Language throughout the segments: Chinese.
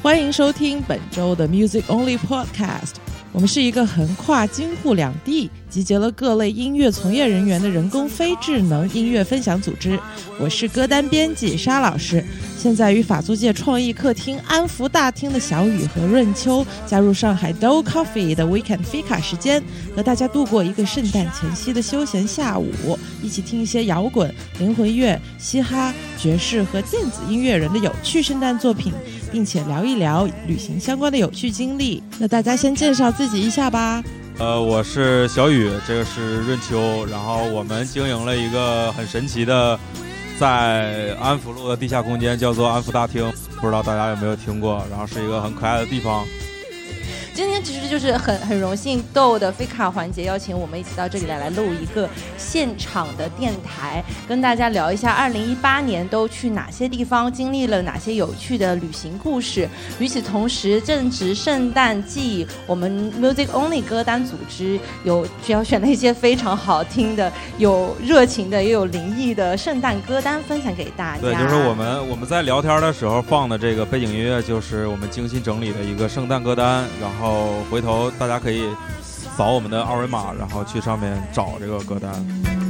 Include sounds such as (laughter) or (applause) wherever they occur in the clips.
欢迎收听本周的 Music Only Podcast。我们是一个横跨京沪两地、集结了各类音乐从业人员的人工非智能音乐分享组织。我是歌单编辑沙老师，现在与法租界创意客厅安福大厅的小雨和润秋加入上海 Do Coffee 的 Weekend Fika 时间，和大家度过一个圣诞前夕的休闲下午，一起听一些摇滚、灵魂乐、嘻哈、爵士和电子音乐人的有趣圣诞作品，并且聊一聊旅行相关的有趣经历。那大家先介绍自己一下吧。呃，我是小雨，这个是润秋，然后我们经营了一个很神奇的，在安福路的地下空间，叫做安福大厅，不知道大家有没有听过？然后是一个很可爱的地方。今天其实就是很很荣幸豆的菲卡环节邀请我们一起到这里来来录一个现场的电台，跟大家聊一下二零一八年都去哪些地方，经历了哪些有趣的旅行故事。与此同时，正值圣诞季，我们 Music Only 歌单组织有挑选了一些非常好听的、有热情的、也有灵异的圣诞歌单分享给大家。对，就是我们我们在聊天的时候放的这个背景音乐，就是我们精心整理的一个圣诞歌单，然后。后回头大家可以扫我们的二维码，然后去上面找这个歌单。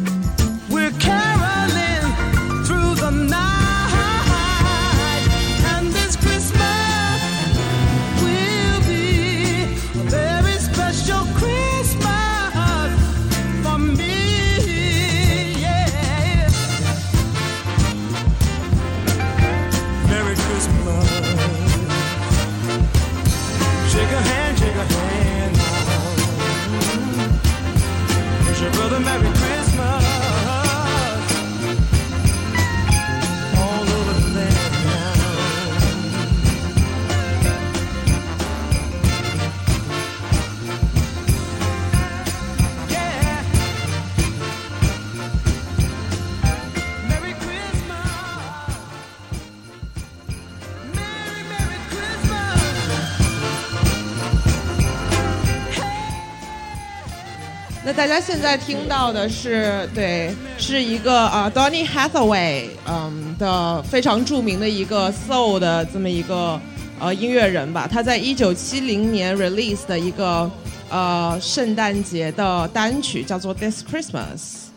大家现在听到的是，对，是一个啊，Donny Hathaway，嗯的非常著名的一个 soul 的这么一个呃音乐人吧。他在一九七零年 release 的一个呃圣诞节的单曲叫做 This Christmas。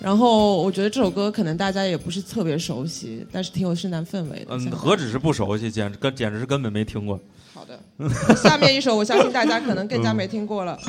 然后我觉得这首歌可能大家也不是特别熟悉，但是挺有圣诞氛围的。嗯，何止是不熟悉，简直根简直是根本没听过。好的，下面一首我相信大家可能更加没听过了。(laughs)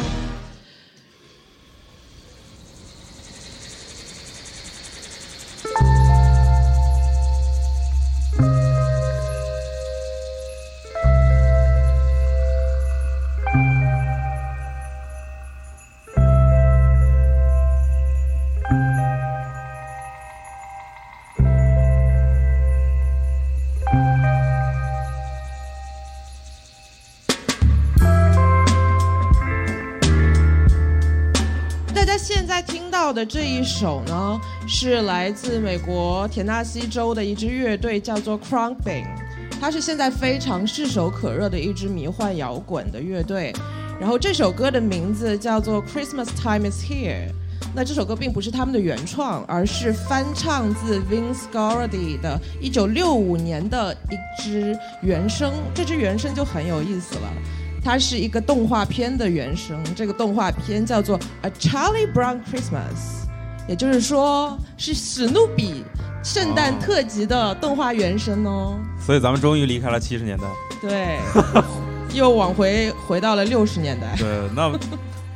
的这一首呢，是来自美国田纳西州的一支乐队，叫做 Crumbing，它是现在非常炙手可热的一支迷幻摇滚的乐队。然后这首歌的名字叫做 Christmas Time Is Here。那这首歌并不是他们的原创，而是翻唱自 Vince Guaraldi 的1965年的一支原声。这支原声就很有意思了。它是一个动画片的原声，这个动画片叫做《A Charlie Brown Christmas》，也就是说是史努比圣诞特辑的动画原声哦。所以咱们终于离开了七十年代，对，又往回回到了六十年代。(laughs) 对，那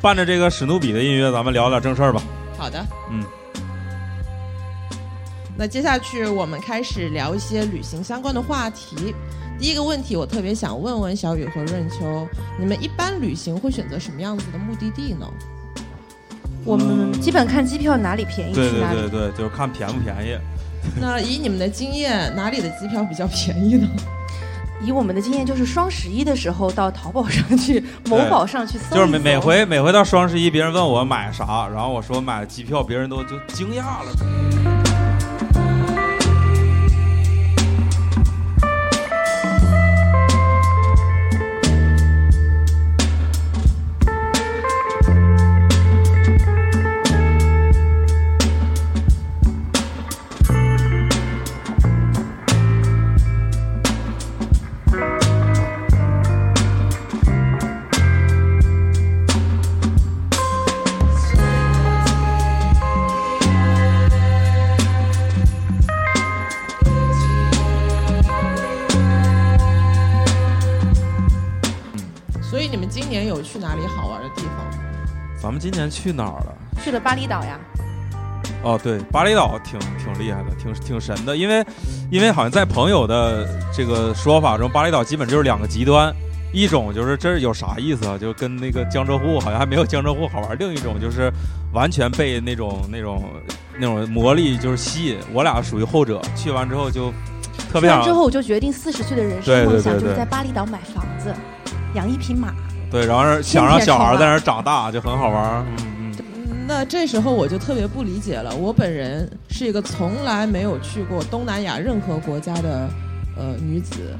伴着这个史努比的音乐，咱们聊点正事儿吧。好的，嗯。那接下去我们开始聊一些旅行相关的话题。第一个问题，我特别想问问小雨和润秋，你们一般旅行会选择什么样子的目的地呢？我们基本看机票哪里便宜去哪里。对对对对，就是看便不便宜。(laughs) 那以你们的经验，哪里的机票比较便宜呢？(laughs) 以我们的经验，就是双十一的时候到淘宝上去、某宝上去搜。就是每每回每回到双十一，别人问我买啥，然后我说买机票，别人都就惊讶了。去哪儿了？去了巴厘岛呀。哦，对，巴厘岛挺挺厉害的，挺挺神的，因为因为好像在朋友的这个说法中，巴厘岛基本就是两个极端，一种就是这有啥意思啊？就跟那个江浙沪好像还没有江浙沪好玩，另一种就是完全被那种那种那种魔力就是吸引。我俩属于后者，去完之后就特别想。之后我就决定四十岁的人生梦想就是在巴厘岛买房子，养一匹马。对，然后想让小孩在那儿长大，就很好玩。嗯。那这时候我就特别不理解了。我本人是一个从来没有去过东南亚任何国家的呃女子，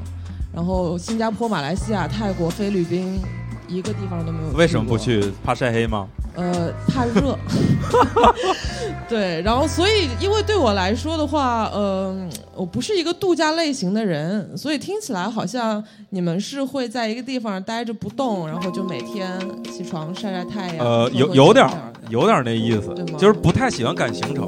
然后新加坡、马来西亚、泰国、菲律宾一个地方都没有。为什么不去？怕晒黑吗？呃，怕热。(laughs) 对，然后所以因为对我来说的话，嗯，我不是一个度假类型的人，所以听起来好像你们是会在一个地方待着不动，然后就每天起床晒晒太阳。呃，有有点有点那意思，就是不太喜欢赶行程。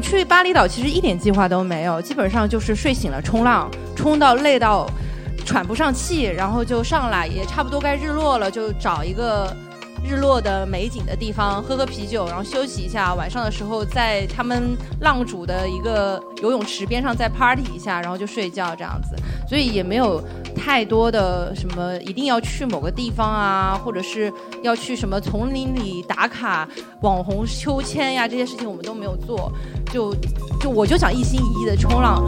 去巴厘岛其实一点计划都没有，基本上就是睡醒了冲浪，冲到累到喘不上气，然后就上来，也差不多该日落了，就找一个日落的美景的地方喝喝啤酒，然后休息一下。晚上的时候在他们浪主的一个游泳池边上再 party 一下，然后就睡觉这样子。所以也没有太多的什么一定要去某个地方啊，或者是要去什么丛林里打卡、网红秋千呀这些事情我们都没有做。就就我就想一心一意的冲浪。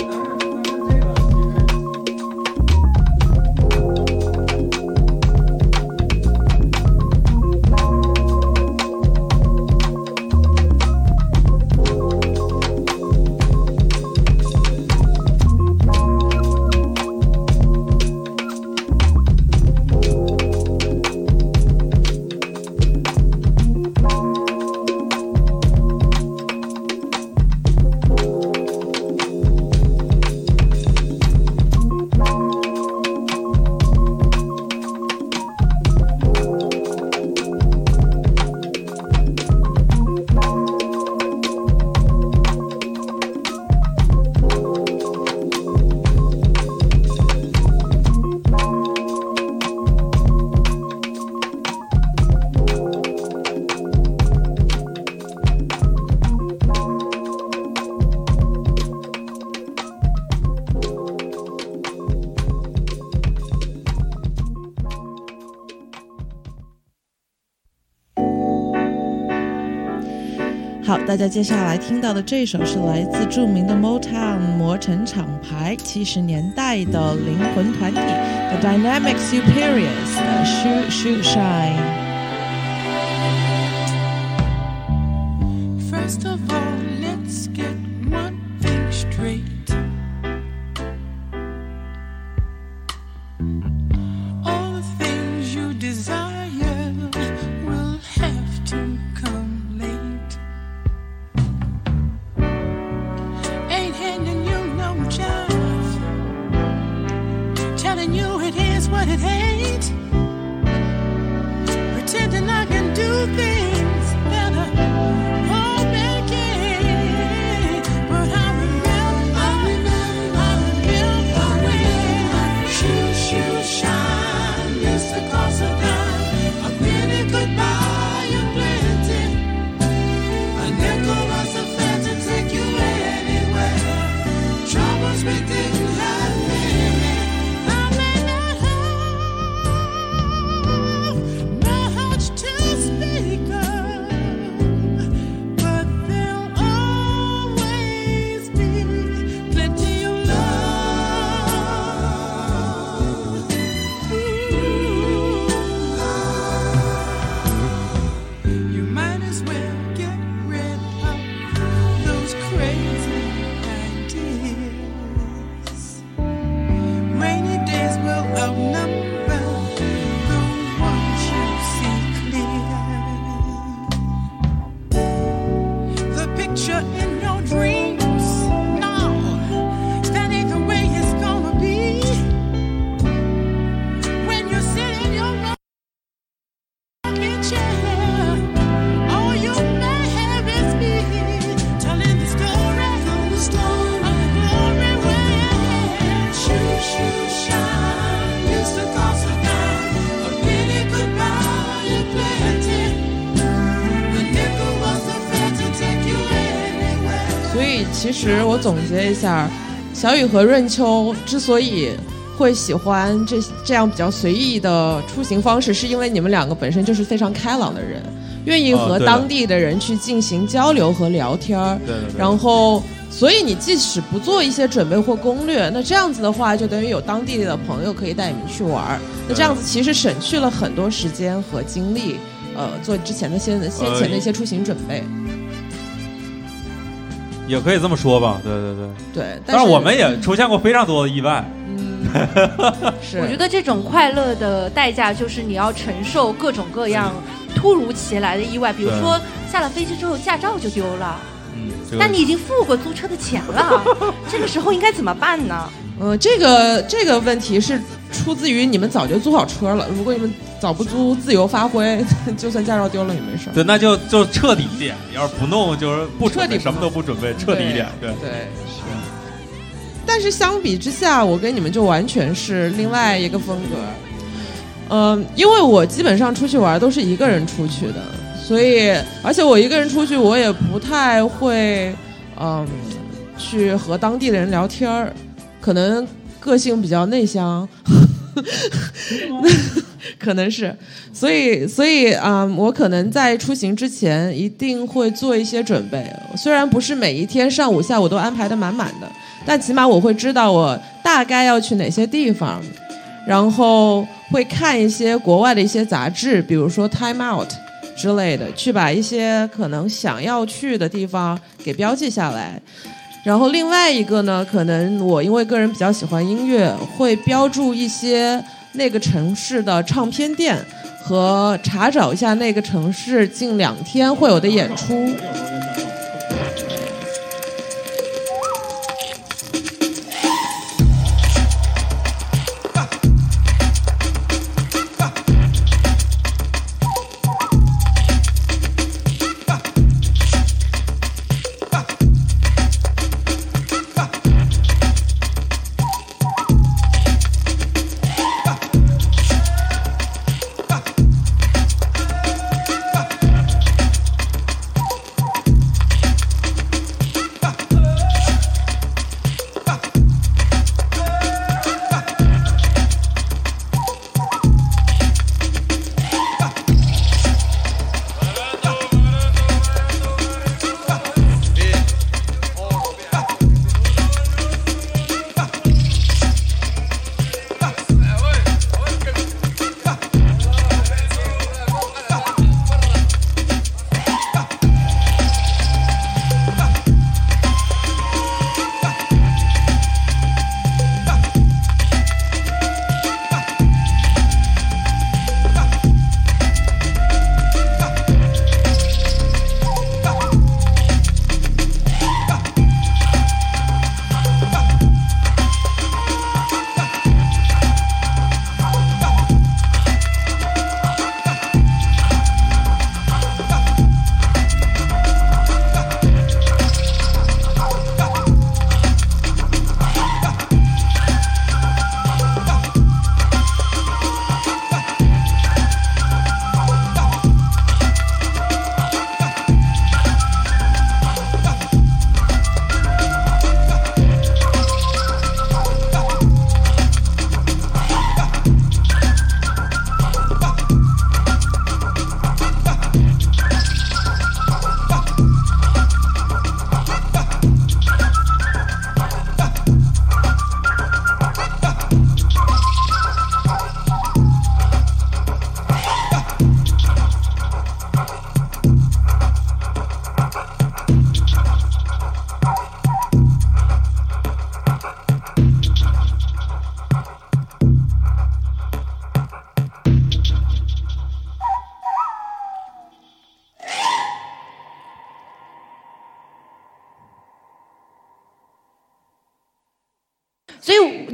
大家接下来听到的这首是来自著名的 Motown 磨城厂牌七十年代的灵魂团体 The Dynamic Superiors 的 Shoot Shoot Shine。实我总结一下，小雨和润秋之所以会喜欢这这样比较随意的出行方式，是因为你们两个本身就是非常开朗的人，愿意和当地的人去进行交流和聊天儿。对对对。然后，所以你即使不做一些准备或攻略，那这样子的话，就等于有当地的朋友可以带你们去玩儿。那这样子其实省去了很多时间和精力，呃，做之前的先先前的一些出行准备。也可以这么说吧，对对对。对，但是是我们也出现过非常多的意外，(laughs) 是我觉得这种快乐的代价就是你要承受各种各样突如其来的意外，比如说下了飞机之后驾照就丢了，嗯，这个但你已经付过租车的钱了，(laughs) 这个时候应该怎么办呢？嗯，这个这个问题是出自于你们早就租好车了。如果你们早不租，自由发挥，(laughs) 就算驾照丢了也没事儿。对，那就就彻底一点，要是不弄就是不，彻底什么都不准备，彻底一点，对。对，是。但是相比之下，我跟你们就完全是另外一个风格。嗯、因为我基本上出去玩都是一个人出去的，所以而且我一个人出去，我也不太会，嗯，去和当地的人聊天儿，可能个性比较内向。(laughs) 可能是，所以所以啊、我可能在出行之前一定会做一些准备。虽然不是每一天上午、下午都安排的满满的，但起码我会知道我大概要去哪些地方，然后会看一些国外的一些杂志，比如说《Time Out》之类的，去把一些可能想要去的地方给标记下来。然后另外一个呢，可能我因为个人比较喜欢音乐，会标注一些那个城市的唱片店和查找一下那个城市近两天会有的演出。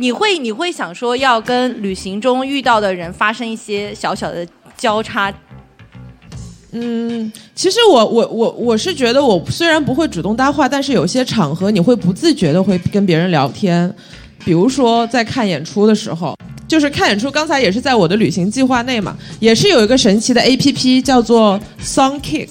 你会你会想说要跟旅行中遇到的人发生一些小小的交叉？嗯，其实我我我我是觉得，我虽然不会主动搭话，但是有些场合你会不自觉的会跟别人聊天，比如说在看演出的时候。就是看演出，刚才也是在我的旅行计划内嘛，也是有一个神奇的 A P P 叫做 Songkick，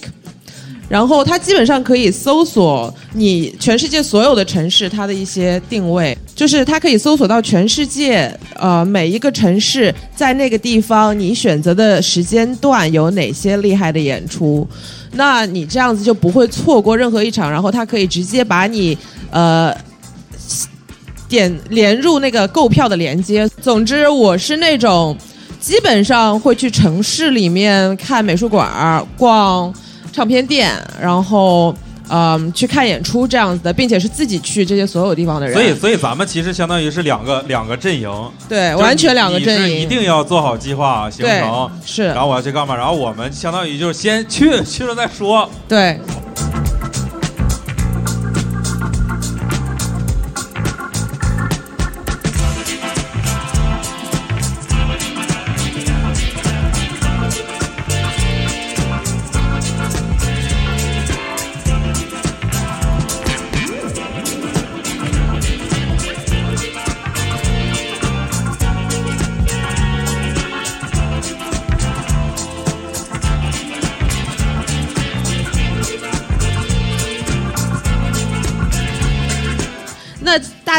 然后它基本上可以搜索你全世界所有的城市它的一些定位，就是它可以搜索到全世界呃每一个城市在那个地方你选择的时间段有哪些厉害的演出，那你这样子就不会错过任何一场，然后它可以直接把你呃。点连入那个购票的连接。总之，我是那种基本上会去城市里面看美术馆、逛唱片店，然后嗯去看演出这样子的，并且是自己去这些所有地方的人。所以，所以咱们其实相当于是两个两个阵营，对，完全两个阵营，是一定要做好计划行对程，是然，后我要去干嘛？然后我们相当于就是先去，去了再说。对。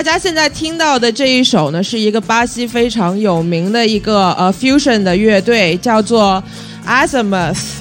大家现在听到的这一首呢，是一个巴西非常有名的一个呃 fusion 的乐队，叫做 Azimuth。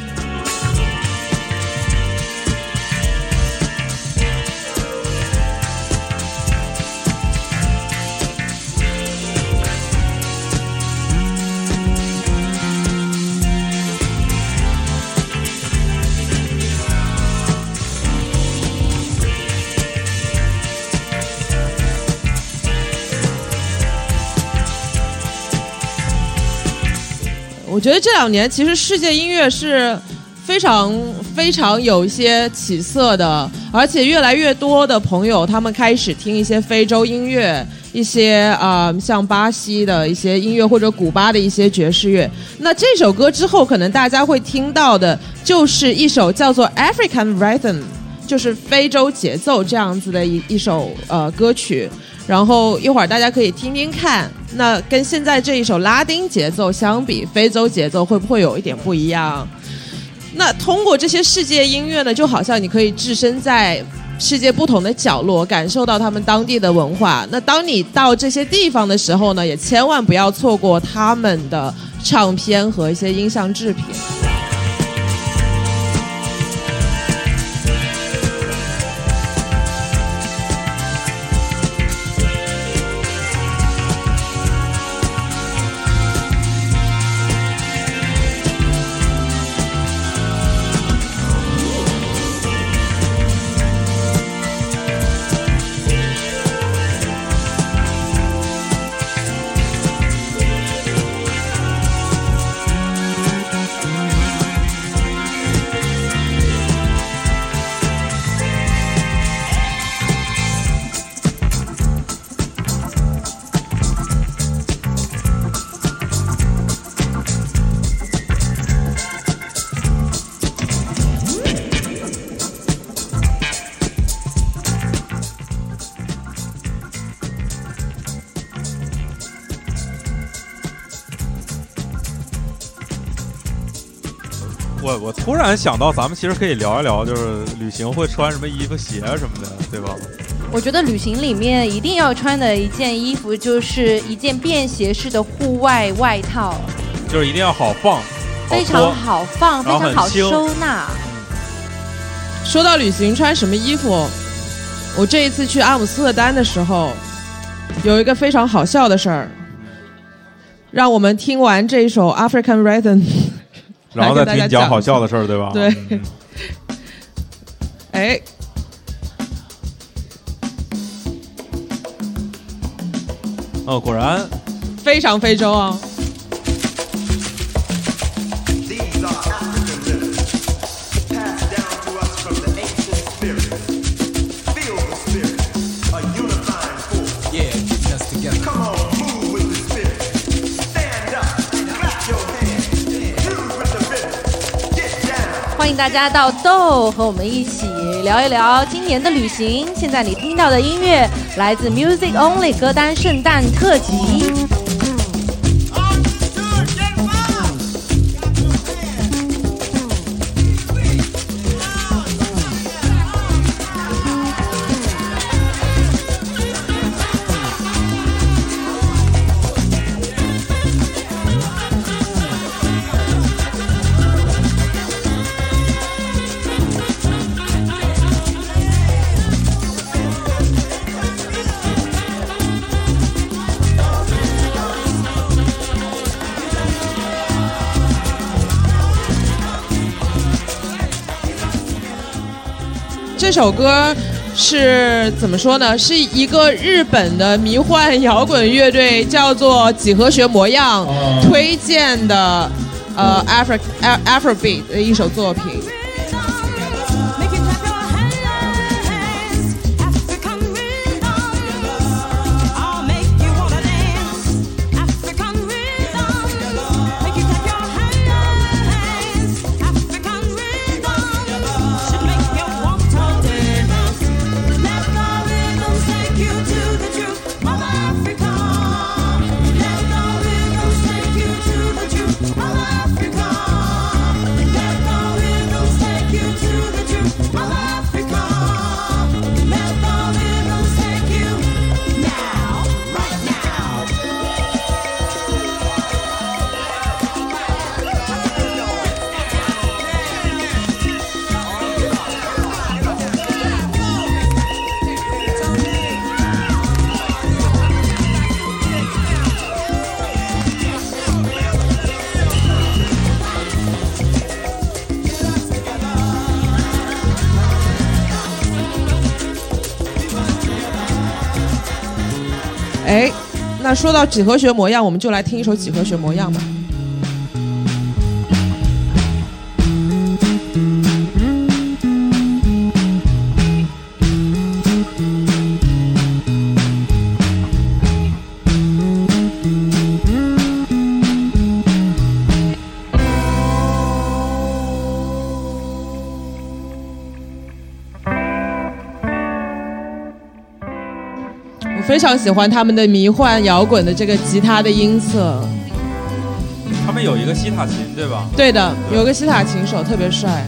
觉得这两年其实世界音乐是非常非常有一些起色的，而且越来越多的朋友他们开始听一些非洲音乐，一些啊、呃像巴西的一些音乐或者古巴的一些爵士乐。那这首歌之后，可能大家会听到的就是一首叫做 African Rhythm，就是非洲节奏这样子的一一首呃歌曲。然后一会儿大家可以听听看，那跟现在这一首拉丁节奏相比，非洲节奏会不会有一点不一样？那通过这些世界音乐呢，就好像你可以置身在世界不同的角落，感受到他们当地的文化。那当你到这些地方的时候呢，也千万不要错过他们的唱片和一些音像制品。然想到，咱们其实可以聊一聊，就是旅行会穿什么衣服、鞋什么的，对吧？我觉得旅行里面一定要穿的一件衣服就是一件便携式的户外外套，就是一定要好放，好非常。好放，非常好收纳。说到旅行穿什么衣服，我这一次去阿姆斯特丹的时候，有一个非常好笑的事儿，让我们听完这一首 African Rhythm，然后再听你讲好笑的事儿，对吧？对。嗯。(laughs) 哎，哦，果然。非常非洲啊。大家到豆和我们一起聊一聊今年的旅行。现在你听到的音乐来自 Music Only 歌单圣诞特辑。这首歌是怎么说呢？是一个日本的迷幻摇滚乐队叫做几何学模样推荐的，呃，Afro Afrobeat 的一首作品。说到几何学模样，我们就来听一首几何学模样吧。常喜欢他们的迷幻摇滚的这个吉他的音色。他们有一个西塔琴，对吧？对的，有个西塔琴手特别帅。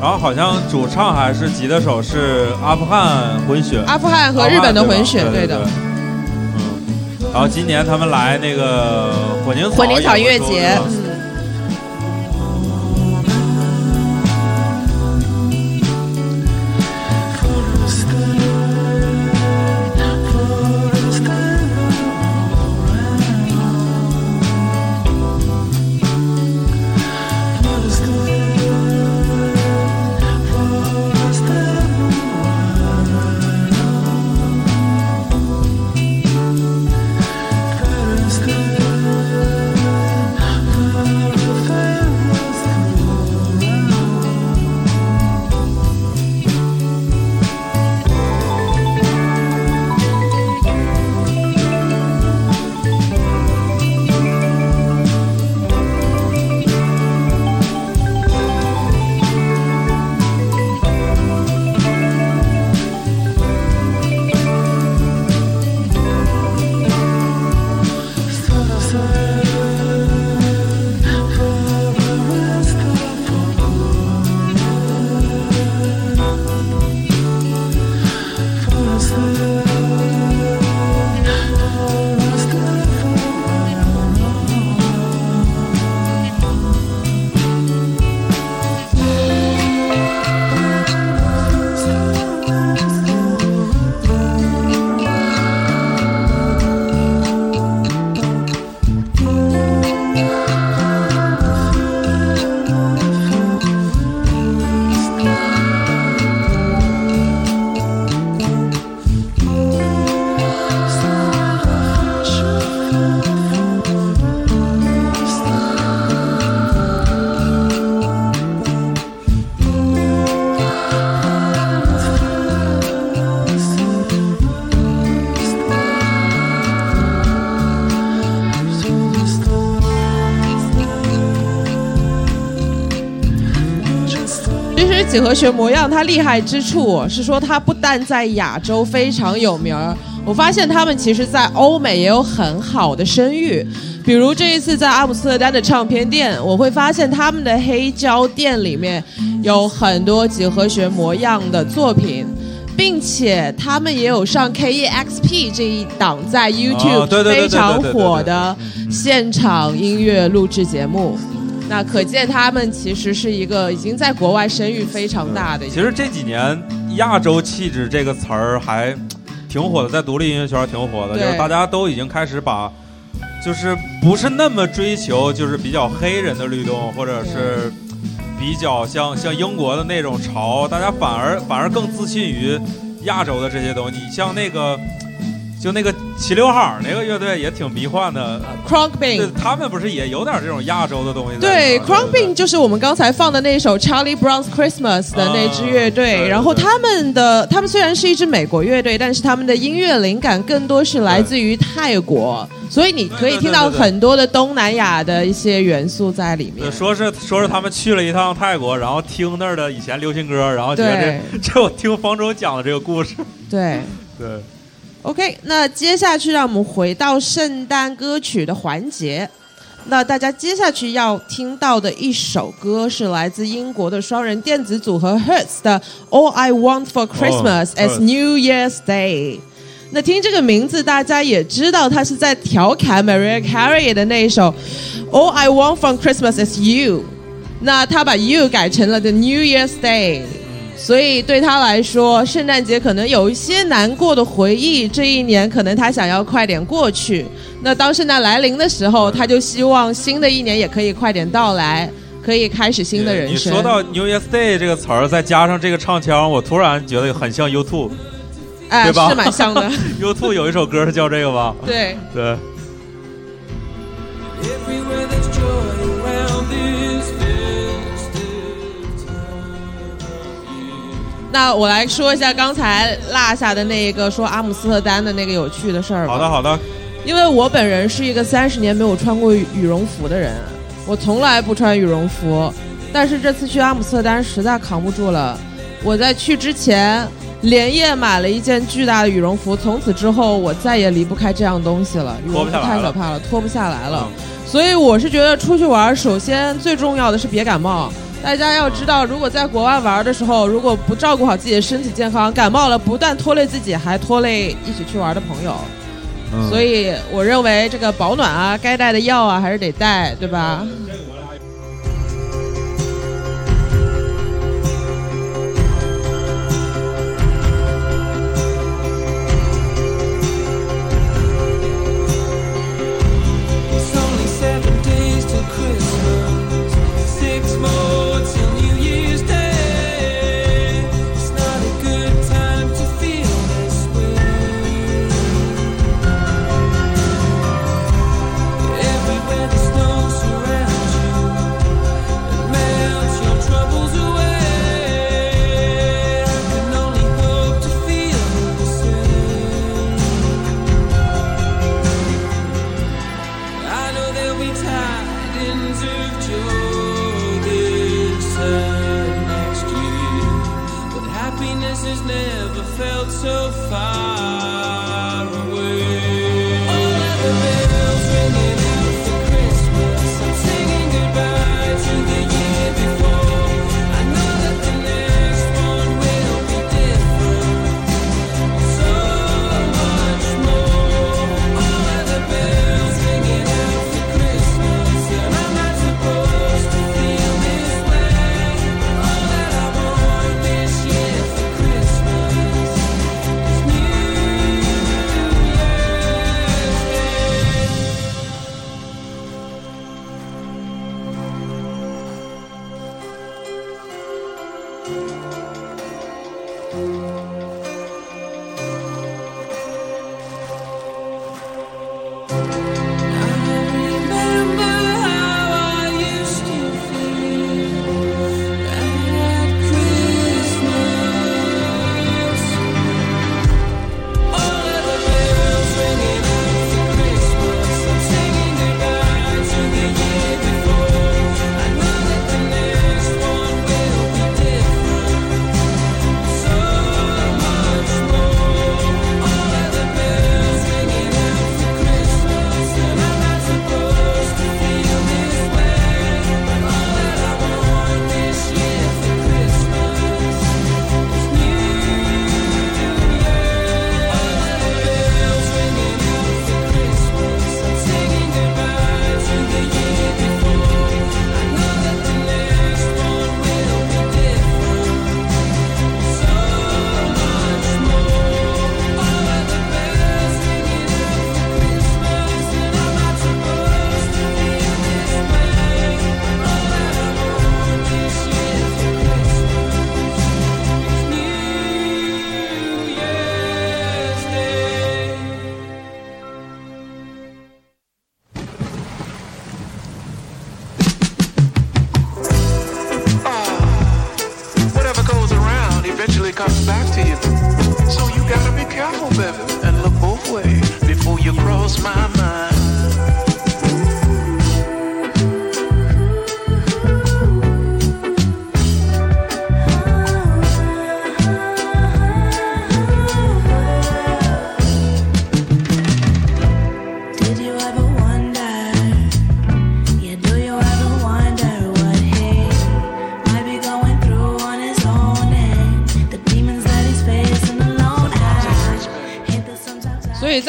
然后好像主唱还是吉他手是阿富汗混血，阿富汗和日本的混血，对的。。嗯，然后今年他们来那个混凝混凝草音乐节几何学模样它厉害之处是说它不但在亚洲非常有名儿，我发现他们其实在欧美也有很好的声誉。比如这一次在阿姆斯特丹的唱片店，我会发现他们的黑胶店里面有很多几何学模样的作品。并且他们也有上 KEXP 这一档在 YouTube 非常火的现场音乐录制节目。那可见他们其实是一个已经在国外声誉非常大的。其实这几年“亚洲气质”这个词儿还挺火的，在独立音乐圈挺火的，就是大家都已经开始把，就是不是那么追求就是比较黑人的律动，或者是比较像像英国的那种潮，大家反而反而更自信于亚洲的这些东西。你像那个。就那个齐刘海儿那个乐队也挺迷幻的，Cronk Bing，他们不是也有点这种亚洲的东西在对里边儿 Kronkbing 就是我们刚才放的那首 Charlie Brown's Christmas 的那支乐队，然后他们的他们虽然是一支美国乐队，但是他们的音乐灵感更多是来自于泰国，所以你可以听到很多的东南亚的一些元素在里面，。说是说是他们去了一趟泰国，然后听那儿的以前流行歌，然后觉得这 (laughs) 这我听方舟讲的这个故事，对。对，OK，那接下去让我们回到圣诞歌曲的环节。那大家接下去要听到的一首歌是来自英国的双人电子组合 Hertz 的《All I Want for Christmas as Hertz New Year's Day》。那听这个名字，大家也知道他是在调侃 Mariah Carey 的那一首《All I Want for Christmas is You》。那他把 You 改成了 The New Year's Day。所以对他来说，圣诞节可能有一些难过的回忆。这一年可能他想要快点过去。那当圣诞来临的时候，他就希望新的一年也可以快点到来，可以开始新的人生。你说到 New Year's Day 这个词儿，再加上这个唱腔，我突然觉得很像 U2。哎，对吧是蛮像的。(laughs) U2 有一首歌是叫这个吧？对，对，那我来说一下刚才落下的那一个说阿姆斯特丹的那个有趣的事儿吧。好的好的，因为我本人是一个三十年没有穿过羽羽绒服的人，我从来不穿羽绒服，但是这次去阿姆斯特丹实在扛不住了。我在去之前连夜买了一件巨大的羽绒服，从此之后我再也离不开这样东西了。羽绒服太可怕了，脱不下来了。嗯所以我是觉得出去玩，首先最重要的是别感冒。大家要知道，如果在国外玩的时候，如果不照顾好自己的身体健康，感冒了不但拖累自己，还拖累一起去玩的朋友。嗯。所以我认为这个保暖啊，该带的药啊，还是得带，对吧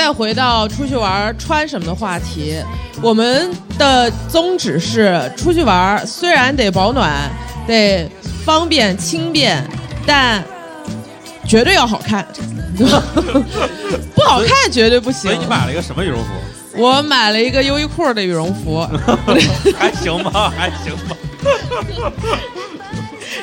再回到出去玩穿什么的话题，我们的宗旨是出去玩虽然得保暖，得方便轻便，但绝对要好看，(laughs) 不好看绝对不行所以。你买了一个什么羽绒服？我买了一个优衣库的羽绒服，(laughs) 还行吧，还行吧。(laughs)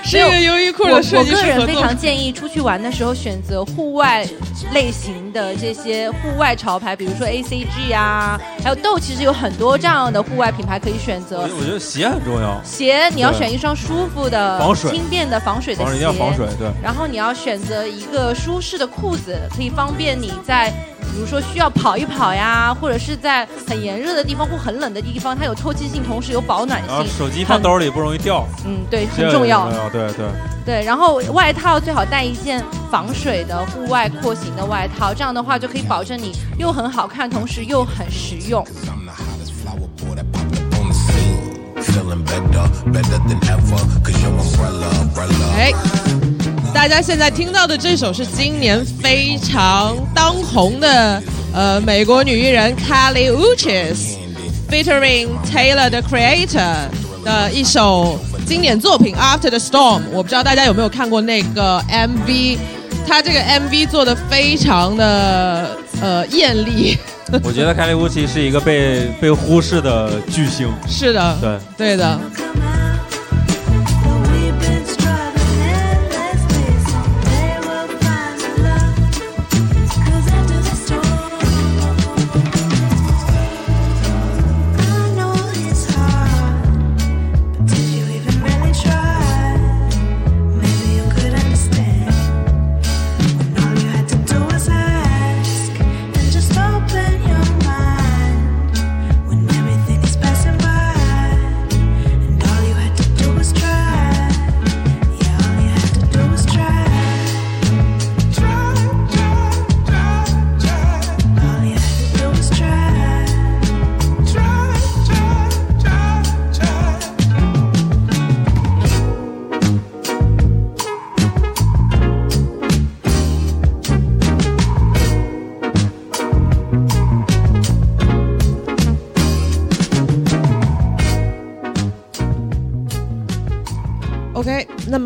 是一个优衣库的设计师我个人非常。建议出去玩的时候选择户外类型的这些户外潮牌，比如说 ACG 啊，还有豆，其实有很多这样的户外品牌可以选择我。我觉得鞋很重要，鞋你要选一双舒服的、防水轻便的防水的鞋，防水一定要防水，对。然后你要选择一个舒适的裤子，可以方便你在，比如说需要跑一跑呀，或者是在很炎热的地方或很冷的地方，它有透气性，同时有保暖然后性。手机放兜里不容易掉，嗯，对，很重要。重要，对对。对，然后外套最好带一件防水的户外廓形的外套，这样的话就可以保证你又很好看，同时又很实用。哎，大家现在听到的这首是今年非常当红的呃美国女艺人 Kelly Uchis featuring Taylor the Creator 的一首经典作品《After the Storm》。我不知道大家有没有看过那个 MV，它这个 MV 做的非常的呃艳丽。(laughs) 我觉得 Kali Uchis 是一个被被忽视的巨星，是的，对，对的。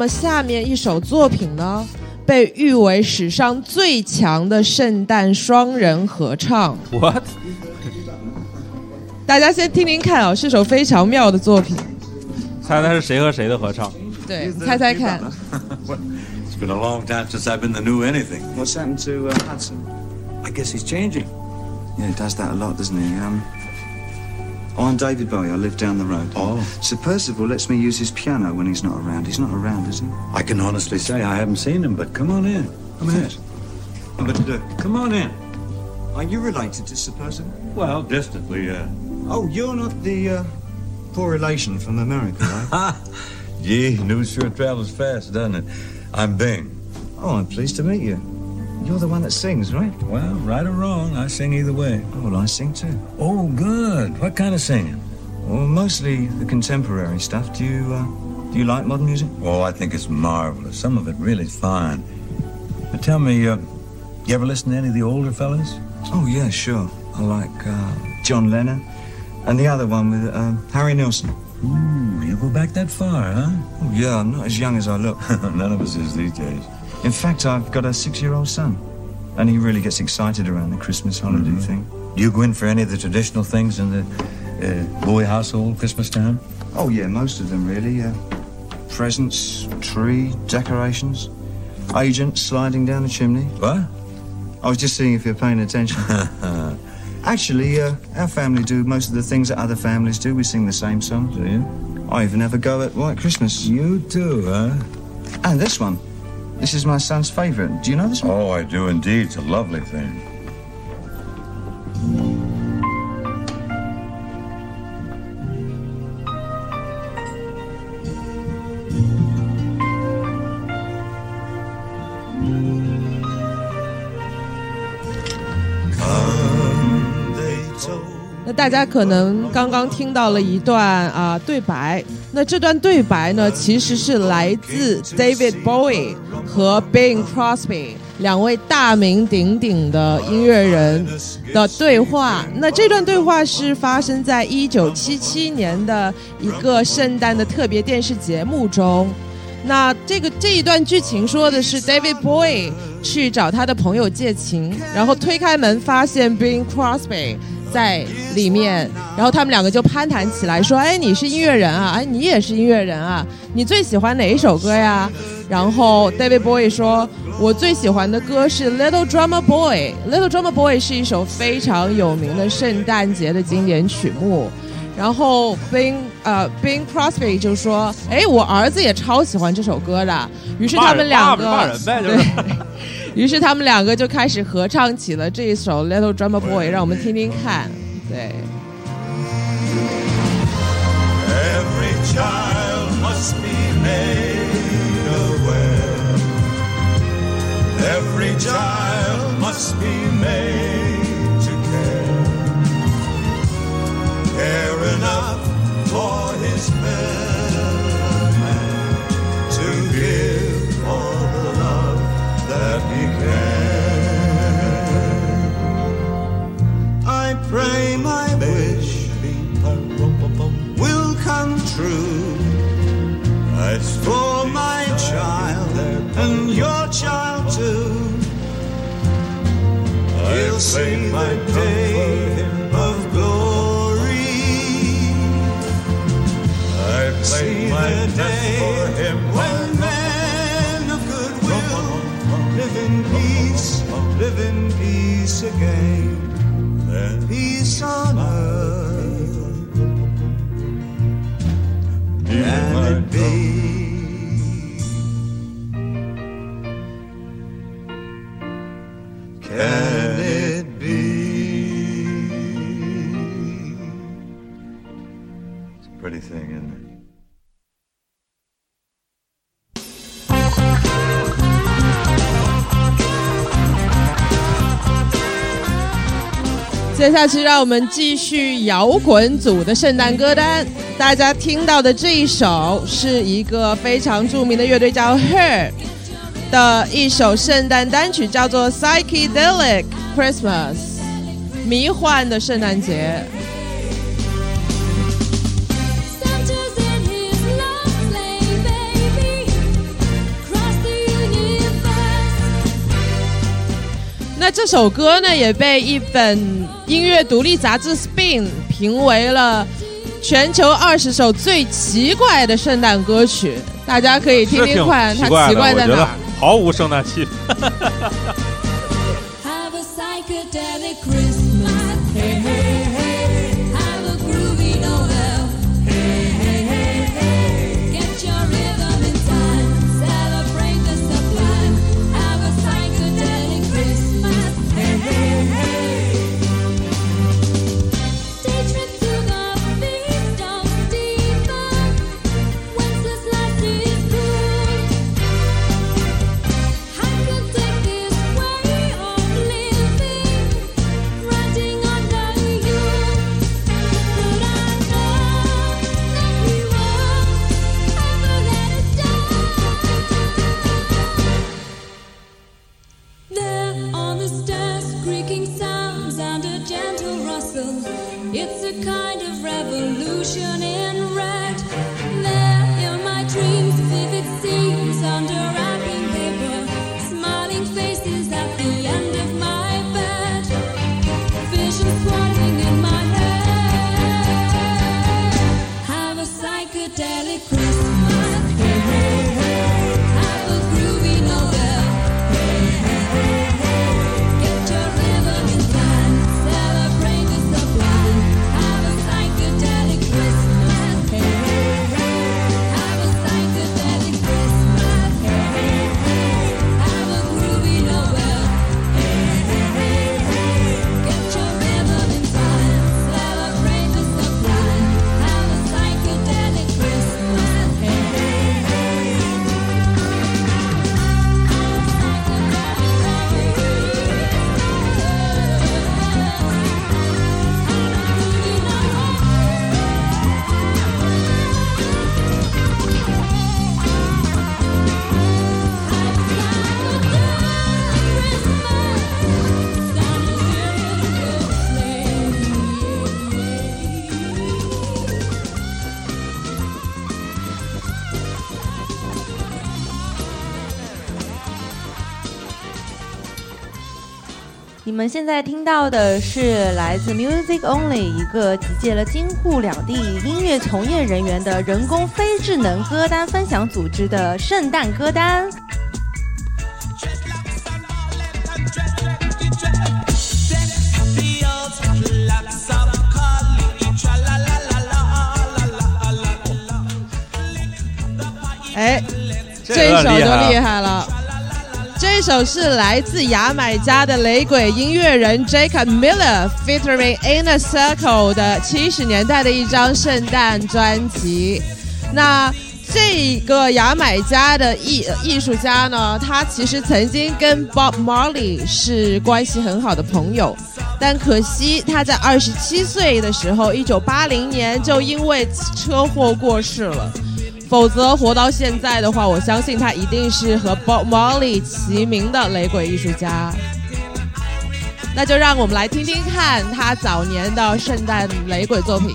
下面一首作品呢，被誉为史上最强的圣诞双人合唱。What？大家先听听看啊，是首非常妙的作品。猜猜是谁和谁的合唱？对，猜猜看。It's been a long time since I've been the new anything. What's happened to uh, Hudson? I guess he's changing. Yeah, he does that a lot, doesn't he? Um, I'm David Bowie. I live down the road. Oh. Sir Percival lets me use his piano when he's not around. He's not around, is he? I can honestly say I haven't seen him, but come on in. Come in. But uh, come on in. Are you related to Sir Percival? Well, distantly, uh. Oh, you're not the uh, poor relation from America, right? Ha! (laughs) Gee, news sure travels fast, doesn't it? I'm Bing. oh, I'm pleased to meet you. You're the one that sings, right? Well, right or wrong, I sing either way. Oh, well, I sing too. Oh, good. What kind of singing? Well, mostly the contemporary stuff. Do you uh, do you like modern music? Oh, I think it's marvelous. Some of it really fine. But tell me, uh, you ever listen to any of the older fellas? Oh yeah, sure. I like uh, John Lennon, and the other one with um, Harry Nilsson. Ooh, you go back that far, huh? Oh yeah, I'm not as young as I look. (laughs) None of us is these days. In fact, I've got a six-year-old son, and he really gets excited around the Christmas holiday thing. Do you go in for any of the traditional things in the uh, Bowie household Christmas time? Oh yeah, most of them really. Uh, presents, tree, decorations, agents sliding down the chimney. What? I was just seeing if you're paying attention. (laughs) Actually, uh, our family do most of the things that other families do. We sing the same songs. Do you? I even have a go at White Christmas. You do, huh? And this one. This is my son's favorite. Do you know this one? Oh, I do indeed. It's a lovely thing. 大家可能刚刚听到了一段啊、对白，那这段对白呢，其实是来自 David Bowie 和 Bing Crosby 两位大名鼎鼎的音乐人的对话。那这段对话是发生在一九七七年的一个圣诞的特别电视节目中。那这个这一段剧情说的是 David Bowie 去找他的朋友借琴，然后推开门发现 Bing Crosby 在里面，然后他们两个就攀谈起来，说：“哎，你是音乐人啊？哎，你也是音乐人啊？你最喜欢哪一首歌呀？”然后 David Bowie 说：“我最喜欢的歌是 Little Drummer Boy。Little Drummer Boy 是一首非常有名的圣诞节的经典曲目。”然后 Bing 呃 Bing Crosby 就说：“哎，我儿子也超喜欢这首歌的。”于是他们两个。于是他们两个就开始合唱起了这一首《Little Drummer Boy》，让我们听听看。对， Every child must be made aware. Every child must be made to care. Care enough for his fellow man to give Pray my wish will come true. It's for my child and your child too. He'll see the day of glory. I see the day when men of goodwill live in peace, live in peace again. And peace on earth. Can it be? Can 接下去让我们继续摇滚组的圣诞歌单。大家听到的这一首是一个非常著名的乐队叫 her 的一首圣诞单曲叫做 psychedelic christmas 迷幻的圣诞节。那这首歌呢也被一本音乐独立杂志《Spin》评为了全球二十首最奇怪的圣诞歌曲。大家可以听听看，它奇怪在哪？毫无圣诞气氛。(laughs) Have a psychedelic Christmas. Hey, hey. 现在听到的是来自 Music Only 一个集结了京沪两地音乐从业人员的人工非智能歌单分享组织的圣诞歌单。首是来自牙买加的雷鬼音乐人 Jacob Miller featuring Inner Circle 的七十年代的一张圣诞专辑。那这个牙买加的艺艺术家呢，他其实曾经跟 Bob Marley 是关系很好的朋友，但可惜他在二十七岁的时候，一九八零年就因为车祸过世了。否则活到现在的话，我相信他一定是和 Bob Marley 齐名的雷鬼艺术家。那就让我们来听听看他早年的圣诞雷鬼作品。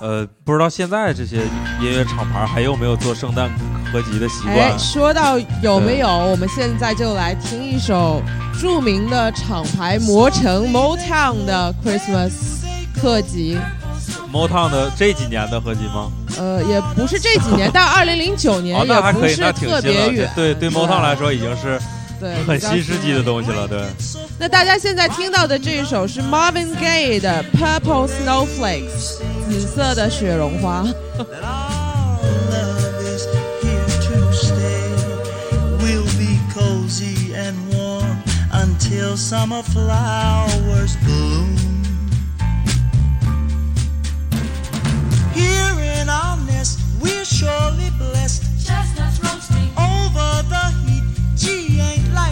呃，不知道现在这些音乐厂牌还有没有做圣诞合集的习惯哎，？说到有没有，我们现在就来听一首著名的厂牌魔城 Motown 的 Christmas 特辑。Motown 的这几年的合集吗？呃，也不是这几年，(laughs) 但二零零九年也不是特。别远。对对，Motown 来说已经是对，很比较新世纪的东西了。对，那大家现在听到的这一首是 Marvin Gaye 的 Purple Snowflakes，紫色的雪绒花。 that our love is here to stay. We'll be cozy and warm until summer flowers bloom. Here in our nest, we're surely blessed. Chestnuts roasting, Over the heat, gee,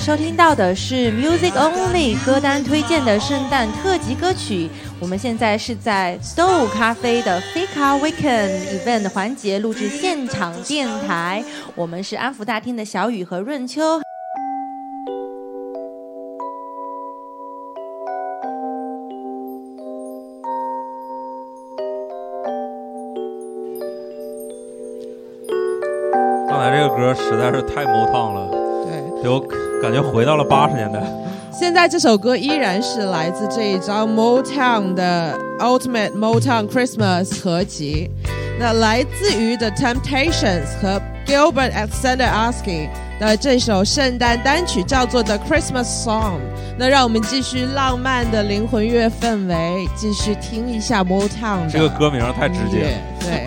收听到的是 Music Only 歌单推荐的圣诞特辑歌曲。我们现在是在 Stow 咖啡的 Fika Weekend Event 环节录制现场电台。我们是安福大厅的小雨和润秋。刚才这个歌实在是太 Motown 了，给我感觉回到了八十年代。现在这首歌依然是来自这一张 Motown 的 Ultimate Motown Christmas 合集，那来自于 The Temptations 和 Gilbert Alexander Asking 的这首圣诞单曲叫做 The Christmas Song。那让我们继续浪漫的灵魂乐氛围，继续听一下 Motown 这个歌名太直接对。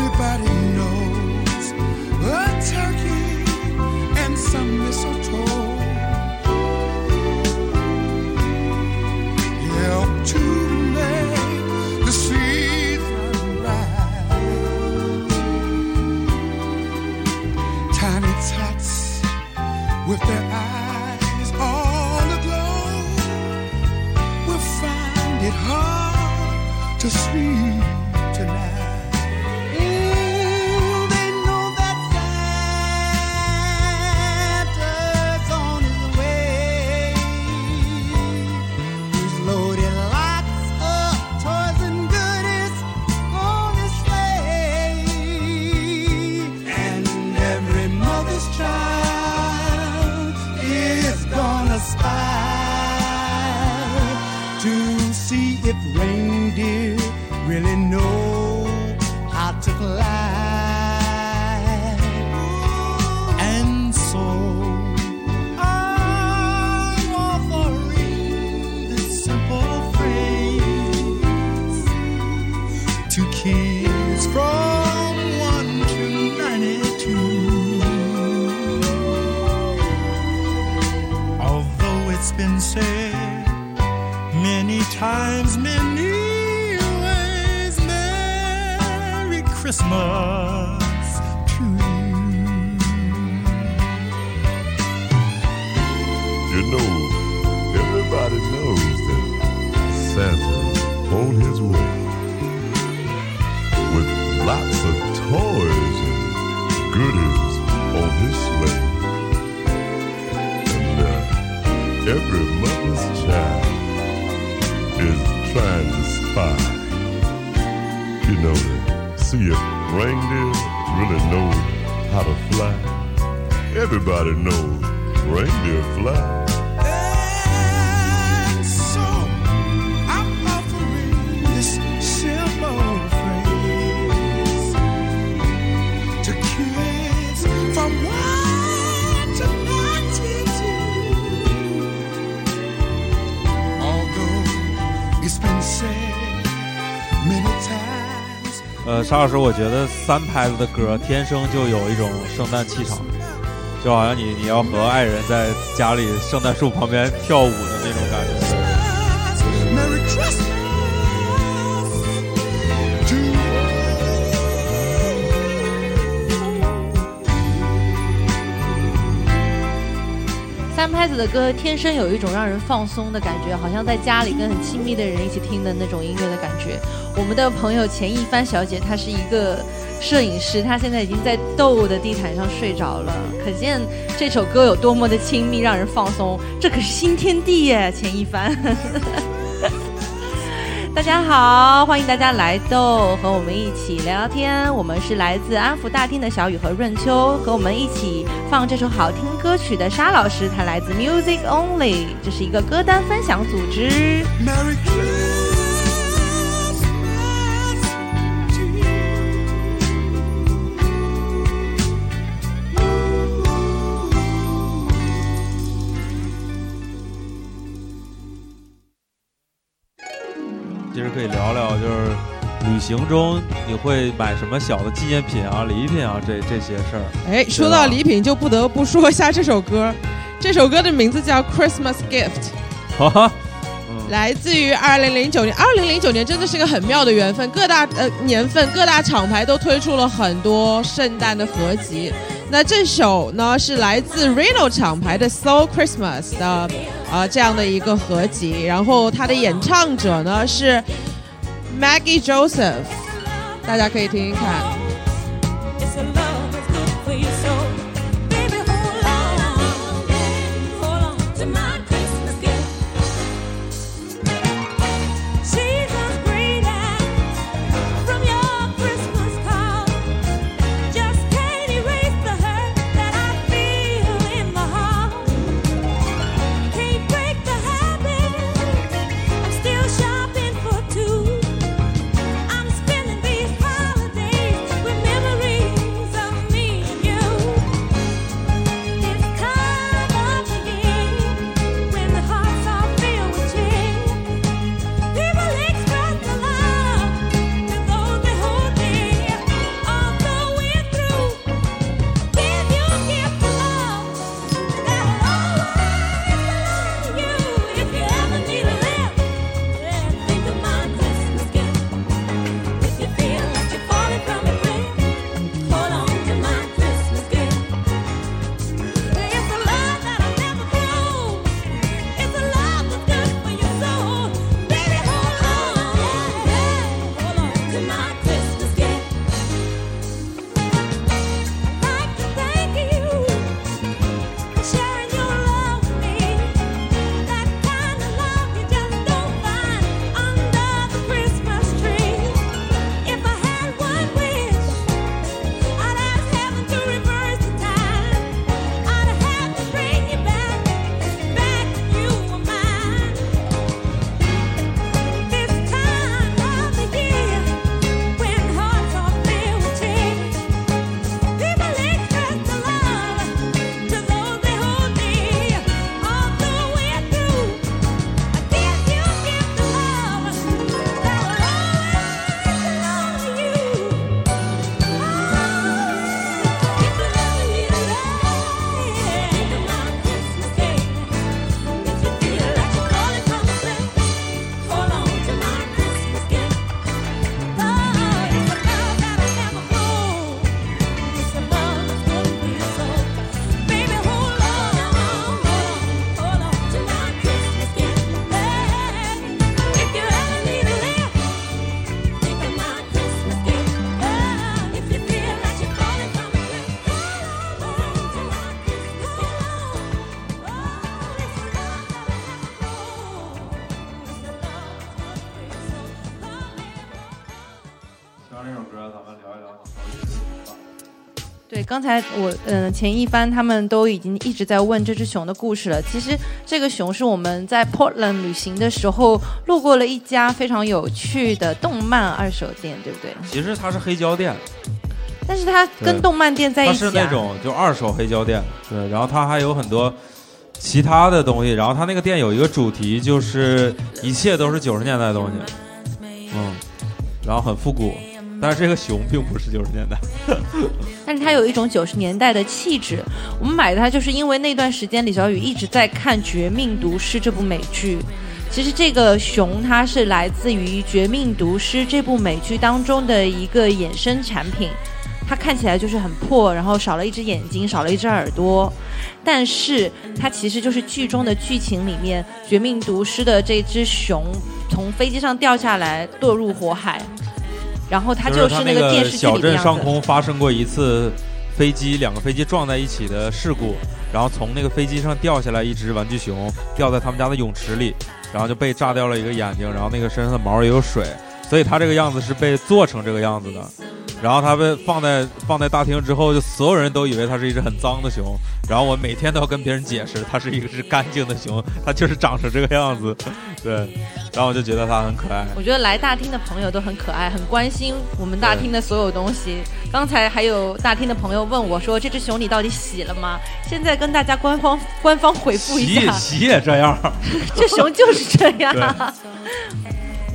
Everybody knows a turkey and some mistletoe help to make the season. Tiny tots with their eyes all aglow will find it hard to sleep tonight. Christmas you. You know, everybody knows that Santa's on his way with lots of toys and goodies on his sleigh. And uh, every reindeer really know how to fly. Everybody knows reindeer fly. 呃，沙老师，我觉得三拍子的歌天生就有一种圣诞气场，就好像你你要和爱人在家里圣诞树旁边跳舞的那种感觉。Merry Christmas to you. 三拍子的歌天生有一种让人放松的感觉，好像在家里跟很亲密的人一起听的那种音乐的感觉。我们的朋友钱一帆小姐，她是一个摄影师，她现在已经在豆的地毯上睡着了，可见这首歌有多么的亲密，让人放松。这可是新天地耶，钱一帆。(laughs) 大家好，欢迎大家来到和我们一起聊聊天。我们是来自安福大厅的小雨和润秋，和我们一起放这首好听歌曲的沙老师，他来自 Music Only，这是一个歌单分享组织。行中你会买什么小的纪念品啊、礼品啊这这些事儿。哎，说到礼品，就不得不说一下这首歌。这首歌的名字叫《Christmas Gift (laughs)》，哈哈，来自于二零零九年。二零零九年真的是个很妙的缘分，各大呃年份各大厂牌都推出了很多圣诞的合集。那这首呢是来自 Reno 厂牌的《So Christmas》的啊、呃这样的一个合集，然后它的演唱者呢是 Maggie Joseph，大家可以听听看。刚才我嗯、呃前一班他们都已经一直在问这只熊的故事了。其实这个熊是我们在 Portland 旅行的时候路过了一家非常有趣的动漫二手店，对不对？其实它是黑胶店，但是它跟动漫店在一起、啊，是那种就二手黑胶店，对，然后它还有很多其他的东西，然后它那个店有一个主题，就是一切都是九十年代的东西，嗯，然后很复古，但是这个熊并不是九十年代，(laughs) 但是它有一种九十年代的气质。我们买它就是因为那段时间李小雨一直在看《绝命毒师》这部美剧。其实这个熊它是来自于《绝命毒师》这部美剧当中的一个衍生产品，它看起来就是很破，然后少了一只眼睛，少了一只耳朵，但是它其实就是剧中的剧情里面《绝命毒师》的这只熊从飞机上掉下来，堕入火海。然后它就是它那个电视剧小镇上。空发生过一次飞机两个飞机撞在一起的事故，然后从那个飞机上掉下来一只玩具熊，掉在他们家的泳池里，然后就被炸掉了一个眼睛，然后那个身上的毛也有水，所以它这个样子是被做成这个样子的。然后它被放在放在大厅之后，就所有人都以为它是一只很脏的熊。然后我每天都要跟别人解释，它是一只干净的熊，它就是长成这个样子。对，然后我就觉得它很可爱。我觉得来大厅的朋友都很可爱，很关心我们大厅的所有东西。刚才还有大厅的朋友问我说：“这只熊你到底洗了吗？”现在跟大家官方官方回复一下，洗洗也这样。(laughs) 这熊就是这样。(laughs)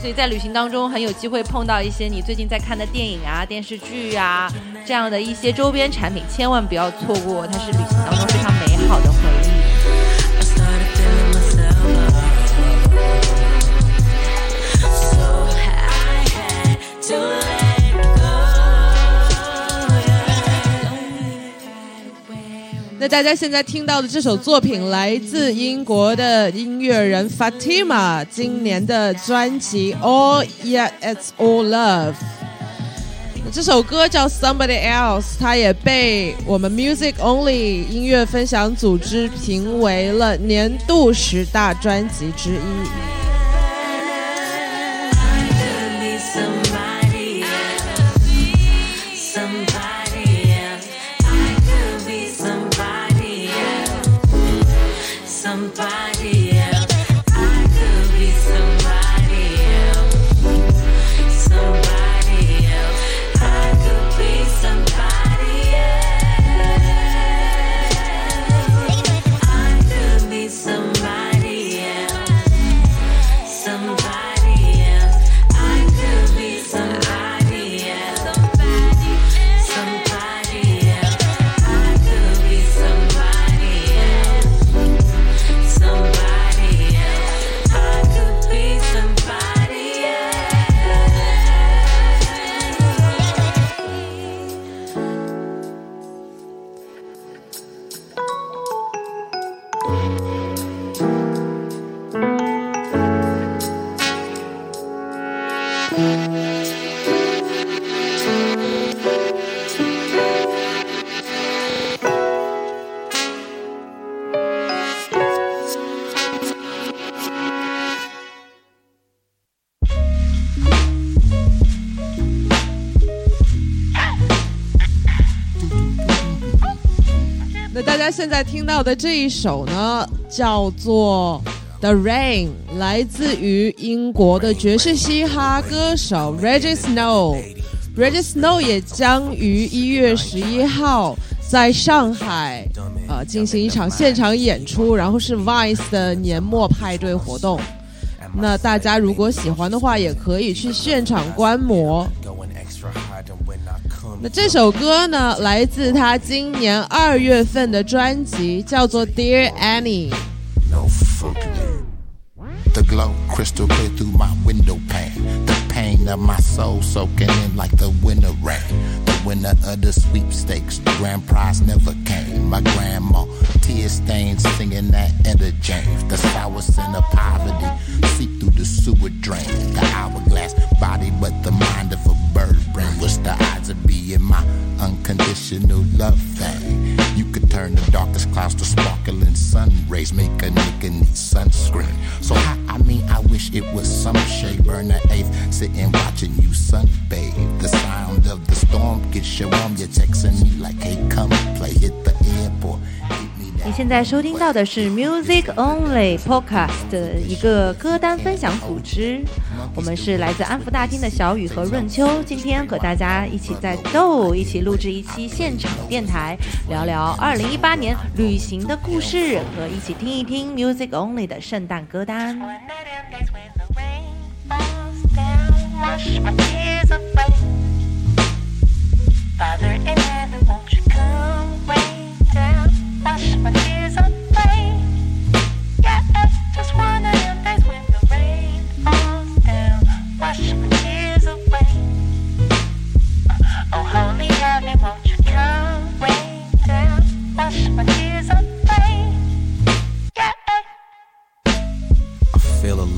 所以在旅行当中很有机会碰到一些你最近在看的电影啊、电视剧啊这样的一些周边产品，千万不要错过，它是旅行当中非常美好的回忆。那大家现在听到的这首作品来自英国的音乐人 Fatima 今年的专辑《All Yeah It's All Love》。这首歌叫 Somebody Else，它也被我们 Music Only 音乐分享组织评为了年度十大专辑之一。现在听到的这一首呢，叫做《The Rain》，来自于英国的爵士嘻哈歌手 Reggie Snow。Reggie Snow 也将于一月十一号在上海呃进行一场现场演出，然后是 Vice 的年末派对活动。那大家如果喜欢的话，也可以去现场观摩。那这首歌呢，来自他今年二月份的专辑，叫做《Dear Annie》。 no fucking. The glow crystal clear through my window pane. The pain of my soul soaking in like the winter rain. The winner of the sweepstakes, the grand prize never came. My grandma, tear stains singing that Etta James. The sour sin of poverty seep through the sewer drain. The hourglass body, but the mind of a bird brain. What's the odds of being my unconditional love thing? You could turn the darkest clouds to sparkling sun rays, make a nigga need sunscreen. So I, I mean, I wish it was some shade, burn the eighth, sitting watching you sunbathe. The sound of the storm gets you warm, you're texting me like, hey, come play, hit the airport. 你现在收听到的是 Music Only Podcast 的一个歌单分享组织，我们是来自安福大厅的小雨和润秋，今天和大家一起在逗一起录制一期现场电台，聊聊2018年旅行的故事和一起听一听 Music Only 的圣诞歌单。Wash my tears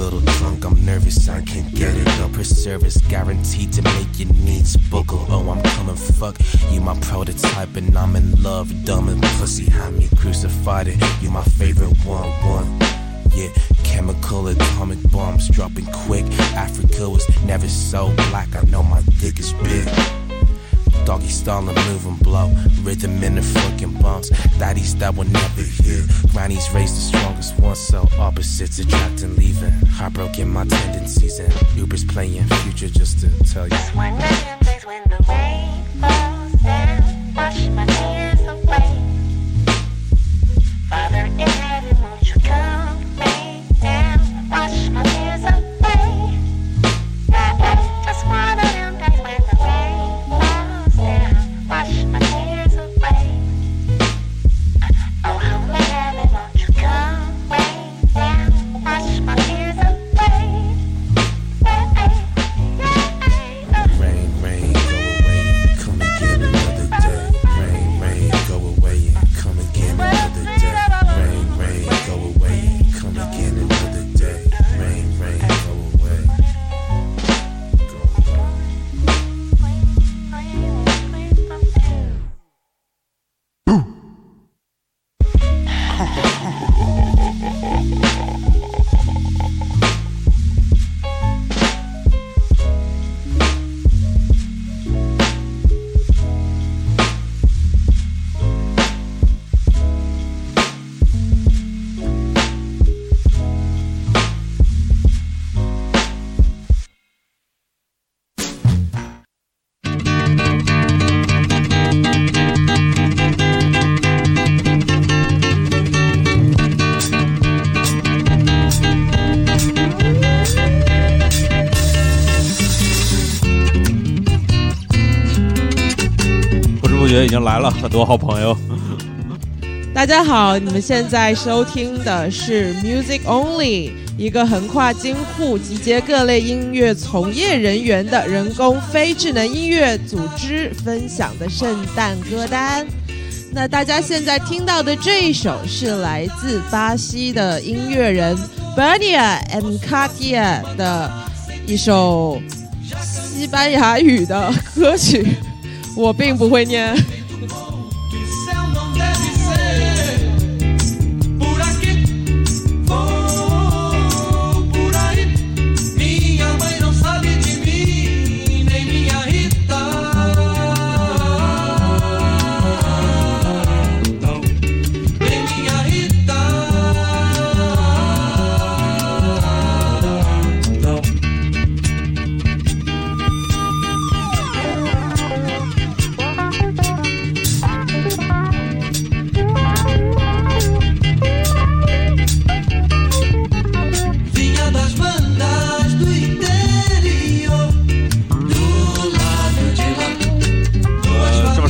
little drunk, I'm nervous, I can't get it up. Her service guaranteed to make your needs buckle. Oh, I'm coming, fuck. You my prototype, and I'm in love. Dumb and pussy, had me crucified it. You my favorite one, one. yeah. Chemical atomic bombs dropping quick. Africa was never so black. I know my dick is big. Doggy style and move and blow. Rhythm in the fucking bumps. Daddies that will never hear. Grannies raised the strongest ones, so opposites attract and leaving. Heartbroken my tendencies and Uber's playing future just to tell you. One when the rain falls down, wash my 经来了很多好朋友。大家好，你们现在收听的是 Music Only，一个横跨京沪、集结各类音乐从业人员的人工非智能音乐组织分享的圣诞歌单。那大家现在听到的这一首是来自巴西的音乐人 Bernia and Katia 的一首西班牙语的歌曲，我并不会念。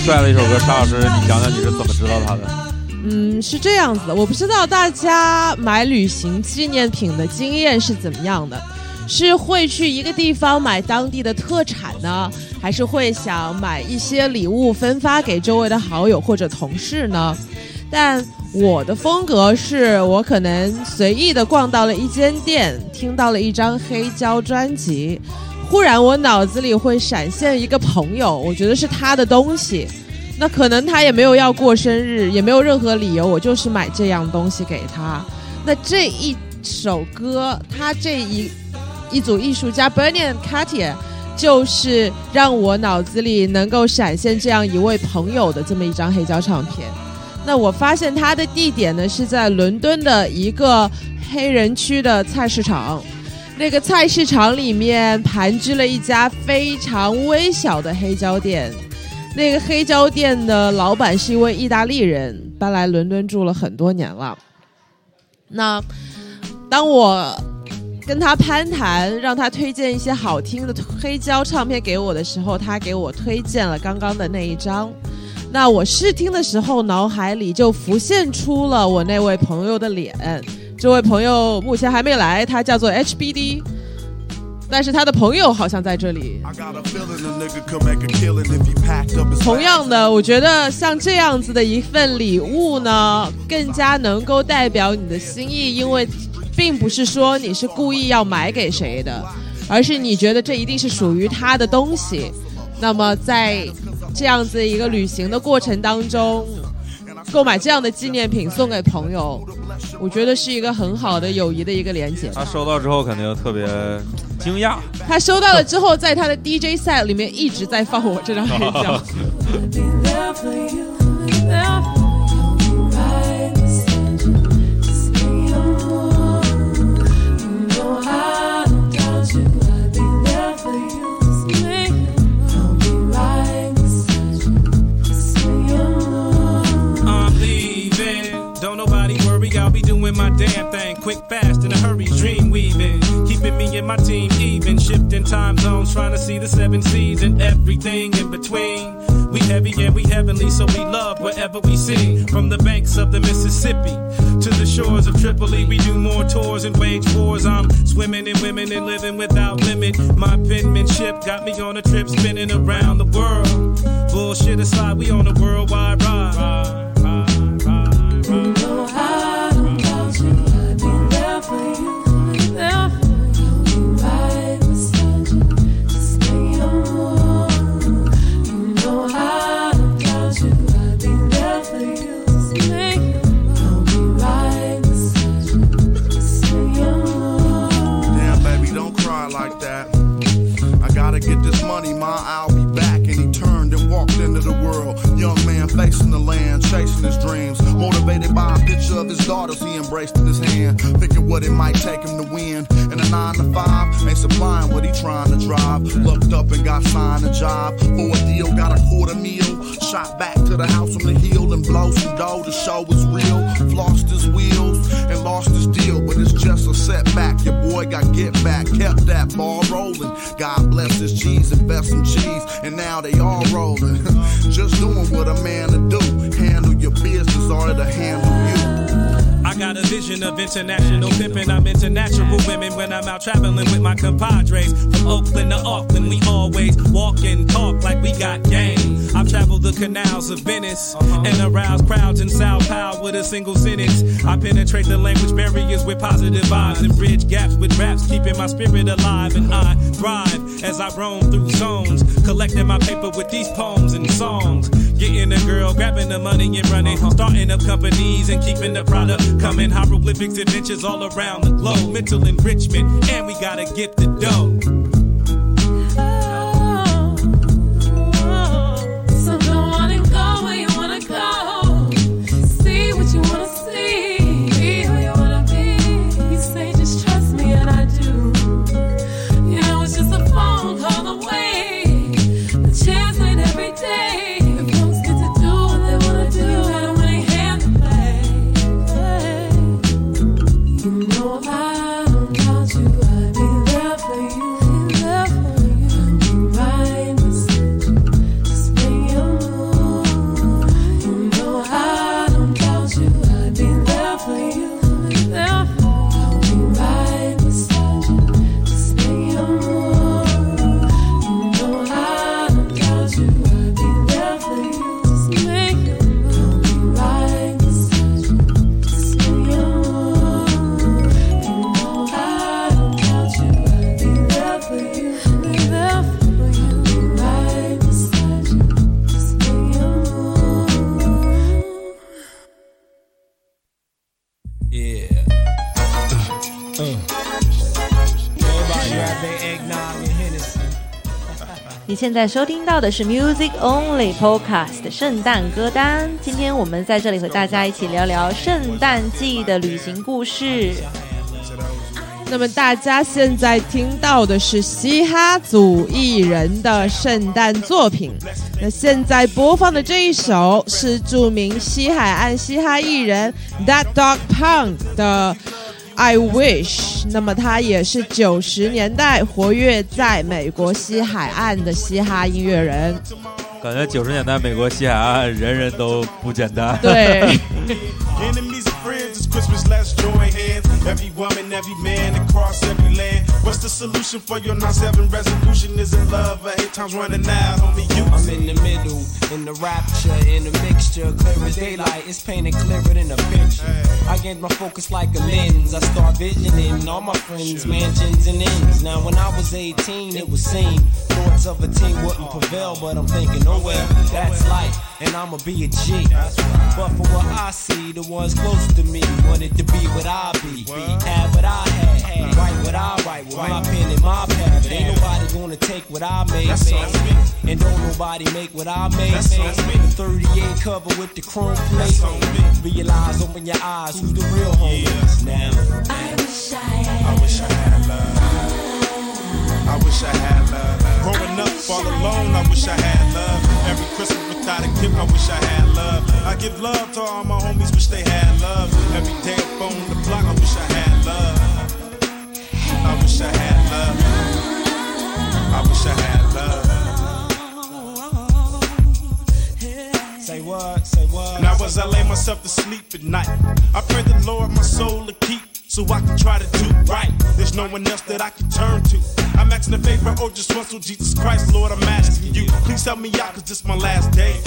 帅的一首歌，沙老师，你讲讲你是怎么知道他的？嗯，是这样子的，我不知道大家买旅行纪念品的经验是怎么样的，是会去一个地方买当地的特产呢，还是会想买一些礼物分发给周围的好友或者同事呢？但我的风格是我可能随意的逛到了一间店，听到了一张黑胶专辑，忽然我脑子里会闪现一个朋友，我觉得是他的东西。那可能他也没有要过生日，也没有任何理由，我就是买这样东西给他。那这一首歌，他这一一组艺术家 Bernie and Katia，就是让我脑子里能够闪现这样一位朋友的这么一张黑胶唱片。那我发现他的地点呢是在伦敦的一个黑人区的菜市场，那个菜市场里面盘踞了一家非常微小的黑胶店。那个黑胶店的老板是一位意大利人，搬来伦敦住了很多年了。那当我跟他攀谈，让他推荐一些好听的黑胶唱片给我的时候，他给我推荐了刚刚的那一张。那我试听的时候，脑海里就浮现出了我那位朋友的脸。这位朋友目前还没来，他叫做 HBD，但是他的朋友好像在这里。同样的，我觉得像这样子的一份礼物呢，更加能够代表你的心意，因为并不是说你是故意要买给谁的，而是你觉得这一定是属于他的东西。那么在这样子一个旅行的过程当中，购买这样的纪念品送给朋友，我觉得是一个很好的友谊的一个连接。他收到之后肯定特别惊讶。他收到了之后，在他的 DJ set 里面一直在放我这张 (laughs) 黑胶。(laughs) (laughs) doing my damn thing. Quick, fast, in a hurry, dream weaving. Keeping me and my team even. Shifting time zones, trying to see the seven seas and everything in between. We heavy and we heavenly, so we love wherever we see. From the banks of the Mississippi to the shores of Tripoli, we do more tours and wage wars. I'm swimming in women and living without limit. My penmanship got me on a trip spinning around the world. Bullshit aside, we on a worldwide ride. Damn, international pimping. I'm into natural women when I'm out traveling with my compadres. From Oakland to Auckland, we always walk and talk like we got game. I've traveled the canals of Venice and aroused crowds in Sao Paulo with a single sentence. I penetrate the language barriers with positive vibes and bridge gaps with raps, keeping my spirit alive. And I thrive as I roam through zones, collecting my paper with these poems and songs. Getting a girl, grabbing the money and running, starting up companies and keeping the product coming. Hieroglyphics, adventures all around the globe, mental enrichment, and we gotta get the dough. 现在收听到的是 Music Only Podcast 圣诞歌单。今天我们在这里和大家一起聊聊圣诞季的旅行故事。那么大家现在听到的是嘻哈组艺人的圣诞作品。那现在播放的这一首是著名西海岸嘻哈艺人 That Dog Pound 的 I Wish。那么他也是九十年代活跃在美国西海岸的嘻哈音乐人。感觉九十年代美国西海岸人人都不简单。对。(laughs) (laughs) (laughs) Enemies and friends, it's Christmas, let's join hands. Every woman, every man across every land. What's the solution for your 9-7 resolution? Is it love or eight times running out? Homie, you I'm in the middle, in the rapture, in the mixture, clear as daylight. It's painted clearer than a picture. I get my focus like a lens. I start visioning all my friends, mansions and ends. Now when I was 18, it was seen thoughts of a team wouldn't oh, prevail, but I'm thinking, oh well, that's life. and I'ma be a G. But for what I see, the ones close to me wanted to be what I be. Have what I had, write what I write with my pen and my pad. But ain't nobody gonna take what I made, That's made. on me. And don't nobody make what I made, That's made. on me. The 38 cover with the chrome plate. That's on me. Realize, open your eyes, who's the real homies now? I wish I had. I wish I had love. I wish I had love. Growing up all alone, I wish I had love. Every Christmas without a gift, I wish I had love. I give love to all my homies, wish they had love. Every day up on the block, I wish I had love. I wish I had love. I wish I had love. Say what? Say what? Now as I lay myself to sleep at night, I pray the Lord my soul to keep so I can try to do right. There's no one else that I can turn to. I'm asking a favor or just once, oh Jesus Christ, Lord, I'm asking you. Please help me out, cause this my last day.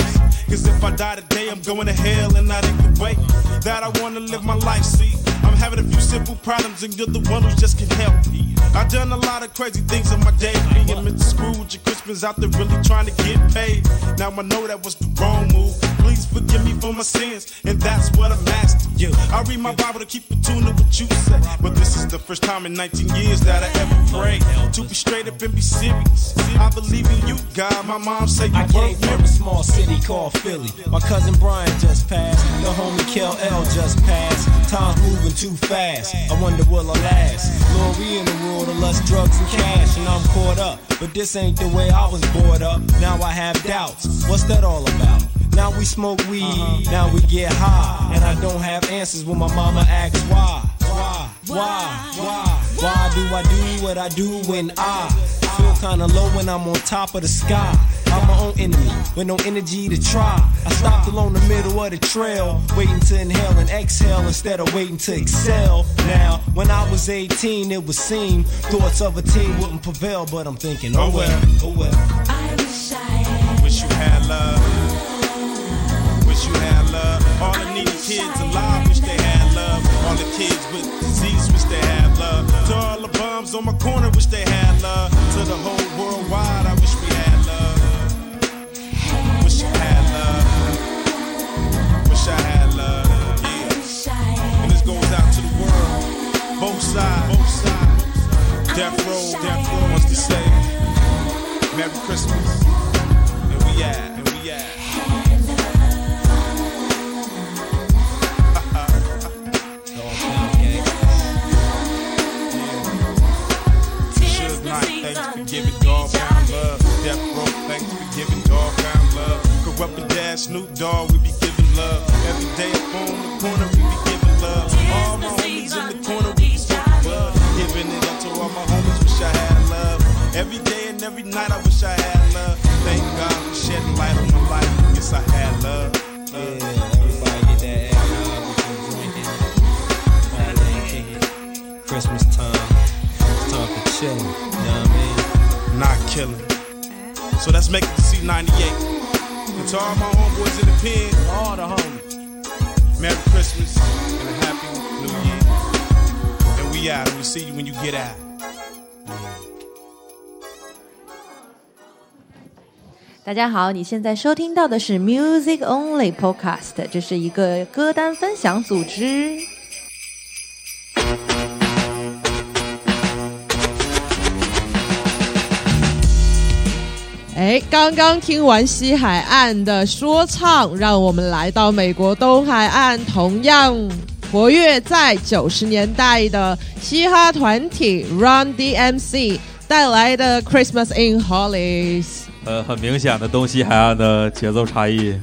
Cause if I die today, I'm going to hell and in the way that I wanna live my life. See, I'm having a few simple problems, and you're the one who just can help me. I've done a lot of crazy things in my day, being Mr. Scrooge and Christmas out there really trying to get paid. Now I know that was the wrong move. Please forgive me for my sins, and that's what I'm asking you. I read my Bible to keep in tune to what you say, but this is the first time in 19 years that I ever prayed to be straight up and be serious. I believe in you, God. My mom said you I came from a small city called Philly. My cousin Brian just passed. The homie Kel L just passed. Time's moving too fast. I wonder will I last. Lord, we in the world of lust, drugs, and cash, and I'm caught up. But this ain't the way I was brought up. Now I have doubts. What's that all about? Now we smoke weed, uh-huh. now we get high. And I don't have answers when my mama asks why. Why? Why? Why? Why do I do what I do when I feel kinda low when I'm on top of the sky? I'm my own enemy with no energy to try. I stopped along the middle of the trail, waiting to inhale and exhale instead of waiting to excel. Now, when I was 18, it would seem thoughts of a team wouldn't prevail, but I'm thinking, oh well, oh well. I wish I had. Wish you had love. Kids alive wish they had love. All the kids with disease wish they had love. To all the bums on my corner wish they had love. To the whole world wide, I wish we had love. Wish you had love. Wish I had love. Yeah. And this goes out to the world. Both sides. Both sides. Death row. Death row wants to say Merry Christmas. And we at. And we at. Giving dog pound love. Death Row, thanks for giving dog pound love. Corrupt and Dad, Snoop Dogg, we be giving love. Every day up on the corner, we be giving love. All my homies in the corner, we be smoking bud. Giving it up to all my homies, wish I had love. Every day and every night, I wish I had love. Thank God for shedding light on my life. Yes, I had love. love. It. Christmas time. It's time for chilling. You know what I mean? Not killing. So let's make it to C98. And to all my homeboys in the pen, all the homies. Merry Christmas and a Happy New Year. And we out, and we'll see you when you get out. 大家好，你现在收听到的是 Music Only Podcast，这是一个歌单分享组织。 哎，刚刚听完西海岸的说唱，让我们来到美国东海岸，同样活跃在九十年代的嘻哈团体 Run DMC 带来的 Christmas in Hollies。呃，很明显的东西海岸的节奏差异。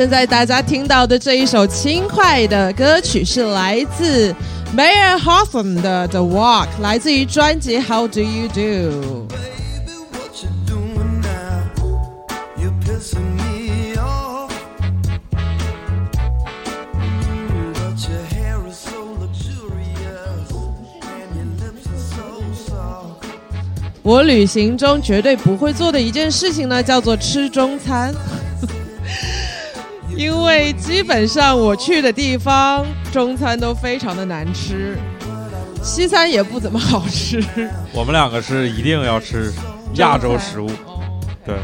现在大家听到的这一首轻快的歌曲是来自 Mayer Hawthorne 的《The Walk》，来自于专辑《How Do You Do》。You're pissing me off. Mm, But your hair is so luxurious, and your lips are so soft. 我旅行中绝对不会做的一件事情呢，叫做吃中餐。因为基本上我去的地方中餐都非常的难吃，西餐也不怎么好吃。我们两个是一定要吃亚洲食物，对，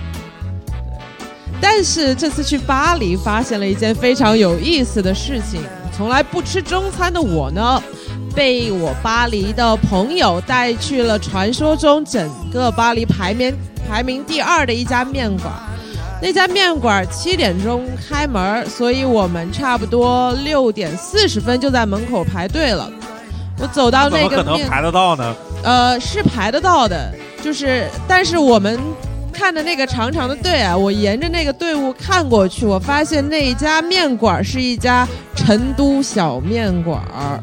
但是这次去巴黎，发现了一件非常有意思的事情。从来不吃中餐的我呢，被我巴黎的朋友带去了传说中整个巴黎排名排名第二的一家面馆。那家面馆七点钟开门，所以我们差不多六点四十分就在门口排队了。我走到那个面，么可能排得到呢？呃，是排得到的，就是，但是我们看的那个长长的队啊，我沿着那个队伍看过去，我发现那一家面馆是一家成都小面馆儿，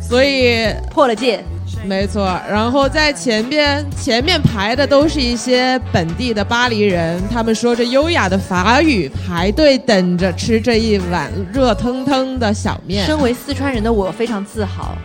所以破了戒。没错，然后在前边前面排的都是一些本地的巴黎人，他们说着优雅的法语，排队等着吃这一碗热腾腾的小面。身为四川人的我非常自豪。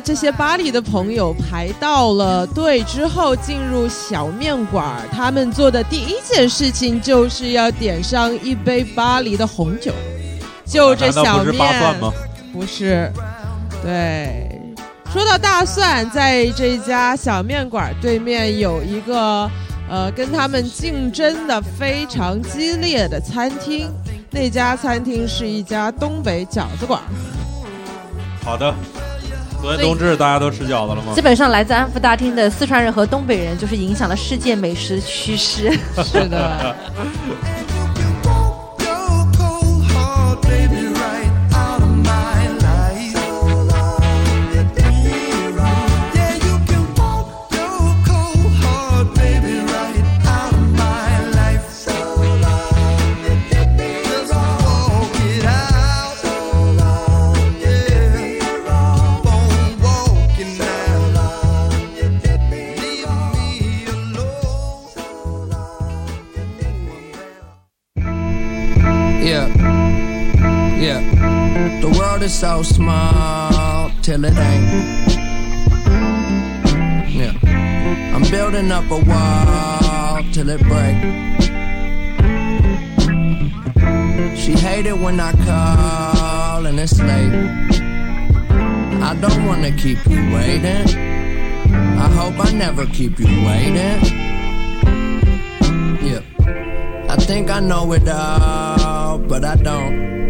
这些巴黎的朋友排到了队之后，进入小面馆，他们做的第一件事情就是要点上一杯巴黎的红酒。就这小难道不是？不是，对。说到大蒜，在这家小面馆对面有一个呃跟他们竞争的非常激烈的餐厅，那家餐厅是一家东北饺子馆。好的。昨天冬至大家都吃饺子了吗基？本上来自安福大厅的四川人和东北人，就是影响了世界美食趋势。(laughs) 是的。So small till it ain't. Yeah. I'm building up a wall till it break. She hate it when I call and it's late. I don't wanna keep you waiting. I hope I never keep you waiting. Yeah. I think I know it all, but I don't.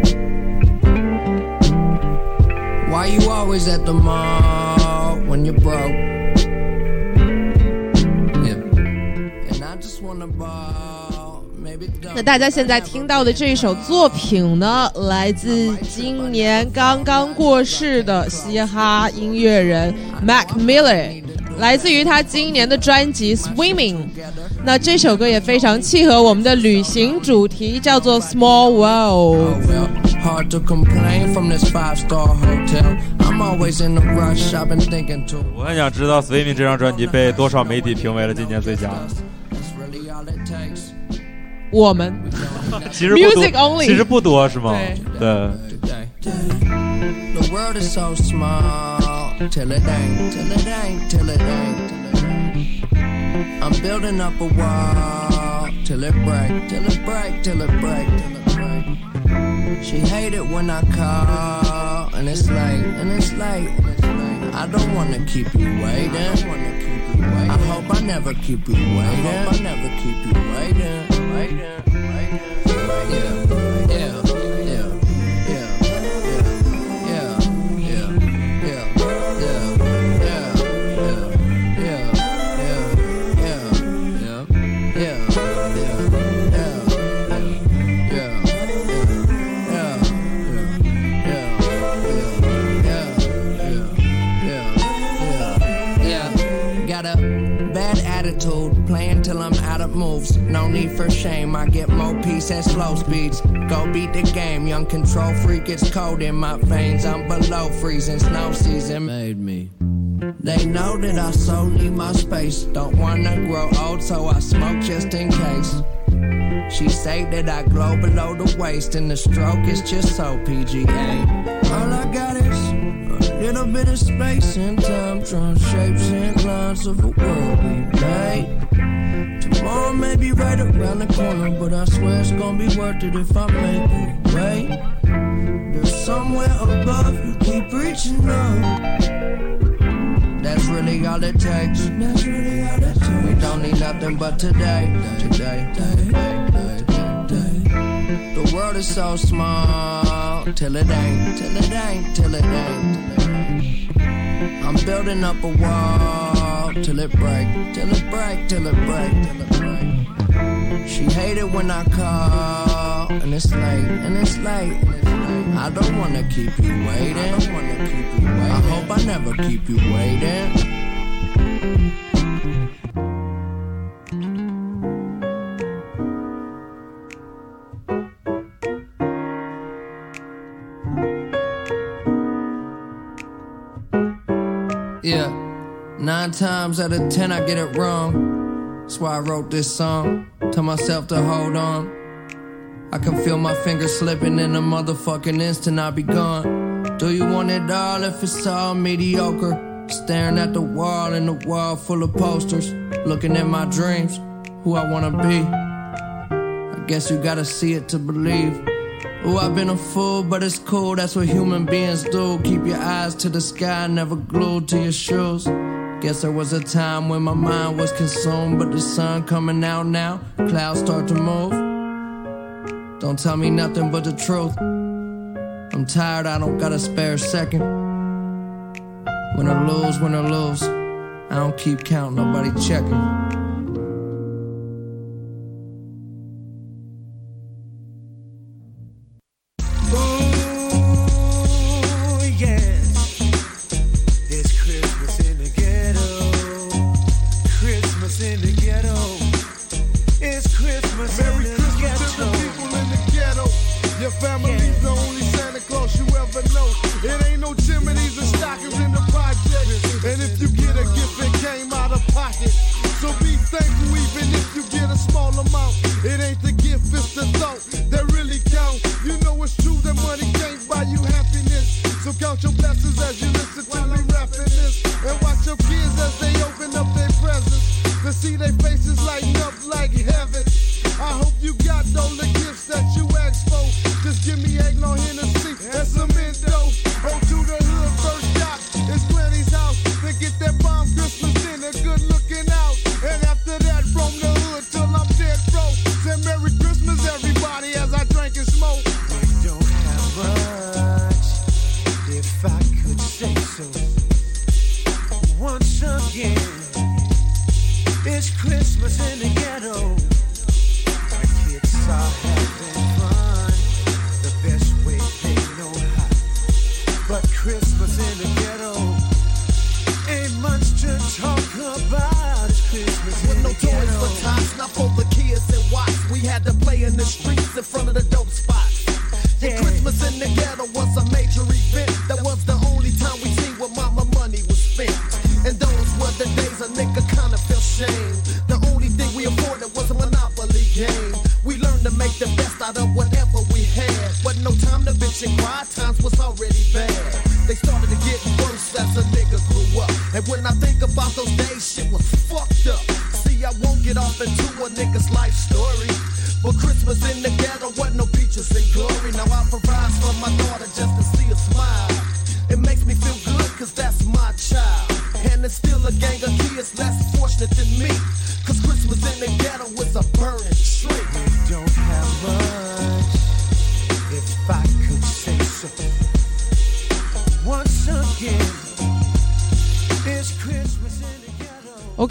Why you always at the mall when you're broke? Yeah. And I just wanna ball, maybe 那大家现在听到的这一首作品呢，来自今年刚刚过世的嘻哈音乐人 Mac Miller，来自于他今年的专辑《Swimming》。那这首歌也非常契合我们的旅行主题，叫做《Small World》。Hard to complain from this five star hotel. I'm always in a rush, I've been thinking too. 我很想知道《Swimming》这张专辑被多少媒体评为了今年最佳。 Really all it takes. 我们其实不多 Music only 其实不多是吗？对。 The world is so small till it ain't, till it ain't, till it ain't, till it ain't. I'm building up a wall till it break, till it break, till it break, till it break. She hate it when I call and it's late, and it's late. I don't wanna keep you waiting. I waiting. Hope I never keep you waiting. I hope I never keep you waiting, waiting, waiting. Yeah, yeah, No need for shame, I get more peace at slow speeds. Go beat the game, young control freak, it's cold in my veins. I'm below freezing, snow season made me. They know that I so need my space. Don't wanna grow old, so I smoke just in case. She say that I glow below the waist, and the stroke is just so PGA. All I got is a little bit of space and time, drawing shapes and lines of a world we made. Tomorrow may be right around the corner, but I swear it's gonna be worth it if I make it. Wait, there's somewhere above you keep reaching up. That's really all it takes. That's really all it takes. We don't need nothing but today, today, today, today, today. The world is so small till it ain't, till it ain't, till it ain't, till it ain't. I'm building up a wall till it break, till it break, till it break, till it break. She hate it when I call, and it's late, and it's late, and it's late. I don't wanna keep you waiting. I don't wanna keep you waiting. I hope I never keep you waiting. Yeah, nine times out of ten I get it wrong. That's why I wrote this song. Tell myself to hold on. I can feel my fingers slipping in a motherfucking instant I'll be gone. Do you want it all if it's all mediocre? Staring at the wall and the wall full of posters. Looking at my dreams, who I wanna be. I guess you gotta see it to believe. Oh, I've been a fool, but it's cool. That's what human beings do. Keep your eyes to the sky, never glued to your shoes. Guess there was a time when my mind was consumed, but the sun coming out now. Clouds start to move. Don't tell me nothing but the truth. I'm tired, I don't got a spare second. Win or lose, win or lose. I don't keep count, nobody checking.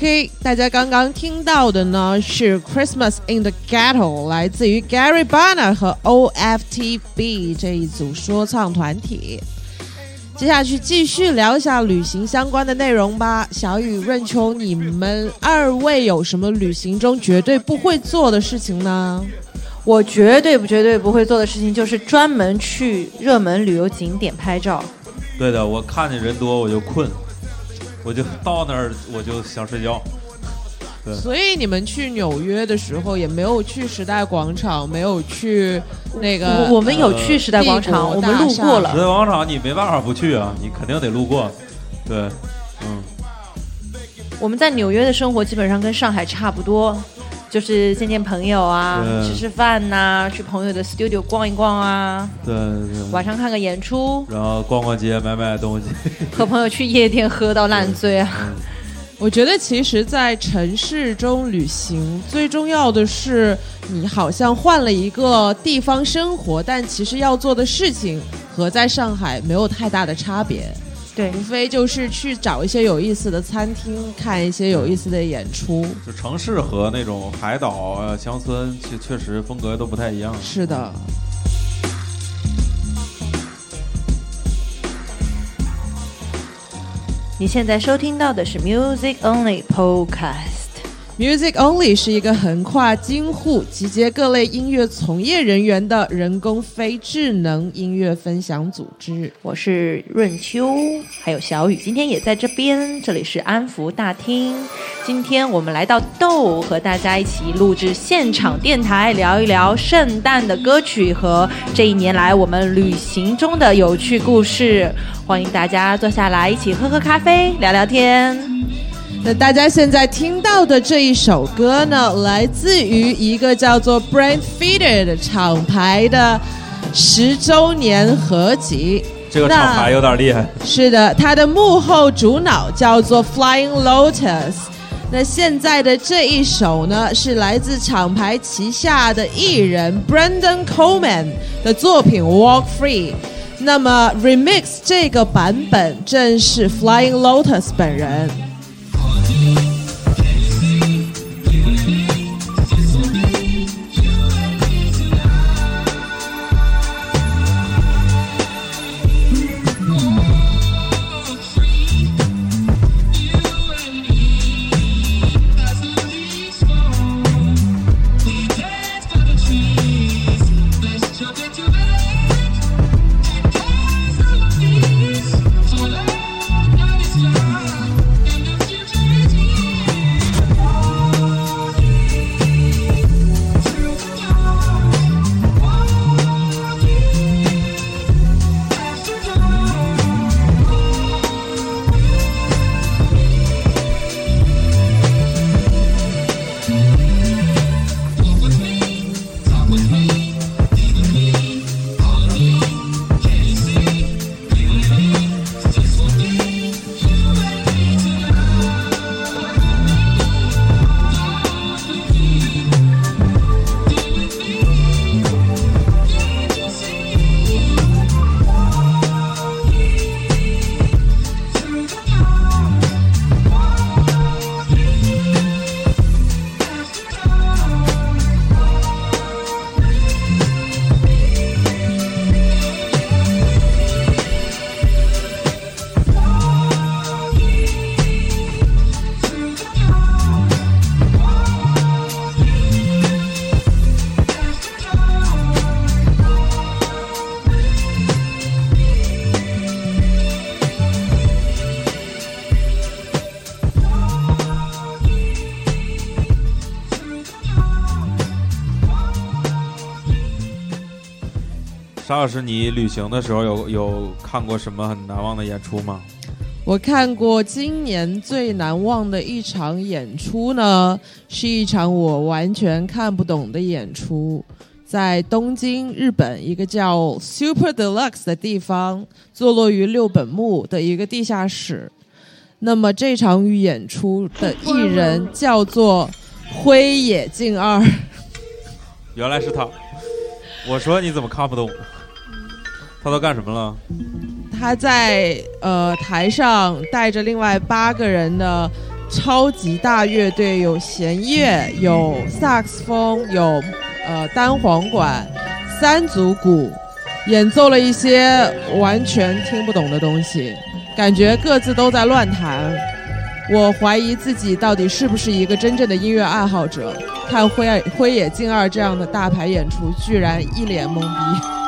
OK，大家刚刚听到的呢是《Christmas in the Ghetto》，来自于 Gary Barner 和 OFTB 这一组说唱团体。接下去继续聊一下旅行相关的内容吧。小雨、润秋，你们二位有什么旅行中绝对不会做的事情呢？我绝对不绝对不会做的事情就是专门去热门旅游景点拍照。对的，我看见人多我就困，我就到那儿我就想睡觉。对，所以你们去纽约的时候也没有去时代广场，没有去那个。我我们有去时代广场我们路过了时代广场你没办法不去啊，你肯定得路过。对，嗯，我们在纽约的生活基本上跟上海差不多，就是见见朋友啊，吃吃饭呐、去朋友的 studio 逛一逛啊，对对。晚上看个演出，然后逛逛街，买买东西。(laughs) 和朋友去夜店喝到烂醉啊。我觉得其实，在城市中旅行，最重要的是你好像换了一个地方生活，但其实要做的事情和在上海没有太大的差别。对，无非就是去找一些有意思的餐厅，看一些有意思的演出。就城市和那种海岛啊、乡村，确确实风格都不太一样。是的。你现在收听到的是 Music Only Podcast。Music Only 是一个横跨京沪、集结各类音乐从业人员的人工非智能音乐分享组织。我是润秋，还有小雨，今天也在这边。这里是安福大厅。今天我们来到豆，和大家一起录制现场电台，聊一聊圣诞的歌曲和这一年来我们旅行中的有趣故事。欢迎大家坐下来一起喝喝咖啡，聊聊天。那大家现在听到的这一首歌呢，来自于一个叫做 Brand Feeder 的厂牌的十周年合集。这个厂牌有点厉害。是的，它的幕后主脑叫做 Flying Lotus。那现在的这一首呢，是来自厂牌旗下的艺人 Brandon Coleman 的作品《Walk Free》。那么 remix 这个版本正是 Flying Lotus 本人。Steve. 老师，你旅行的时候有有看过什么很难忘的演出吗？我看过今年最难忘的一场演出呢，是一场我完全看不懂的演出，在东京，日本一个叫 Super Deluxe 的地方，坐落于六本木的一个地下室。那么这场演出的艺人叫做灰野静二。原来是他。我说你怎么看不懂？他都干什么了？他在呃台上带着另外八个人的超级大乐队，有弦乐，有萨克斯风，有呃单簧管，三组鼓，演奏了一些完全听不懂的东西，感觉各自都在乱弹。我怀疑自己到底是不是一个真正的音乐爱好者。看灰灰野静二这样的大牌演出，居然一脸懵逼。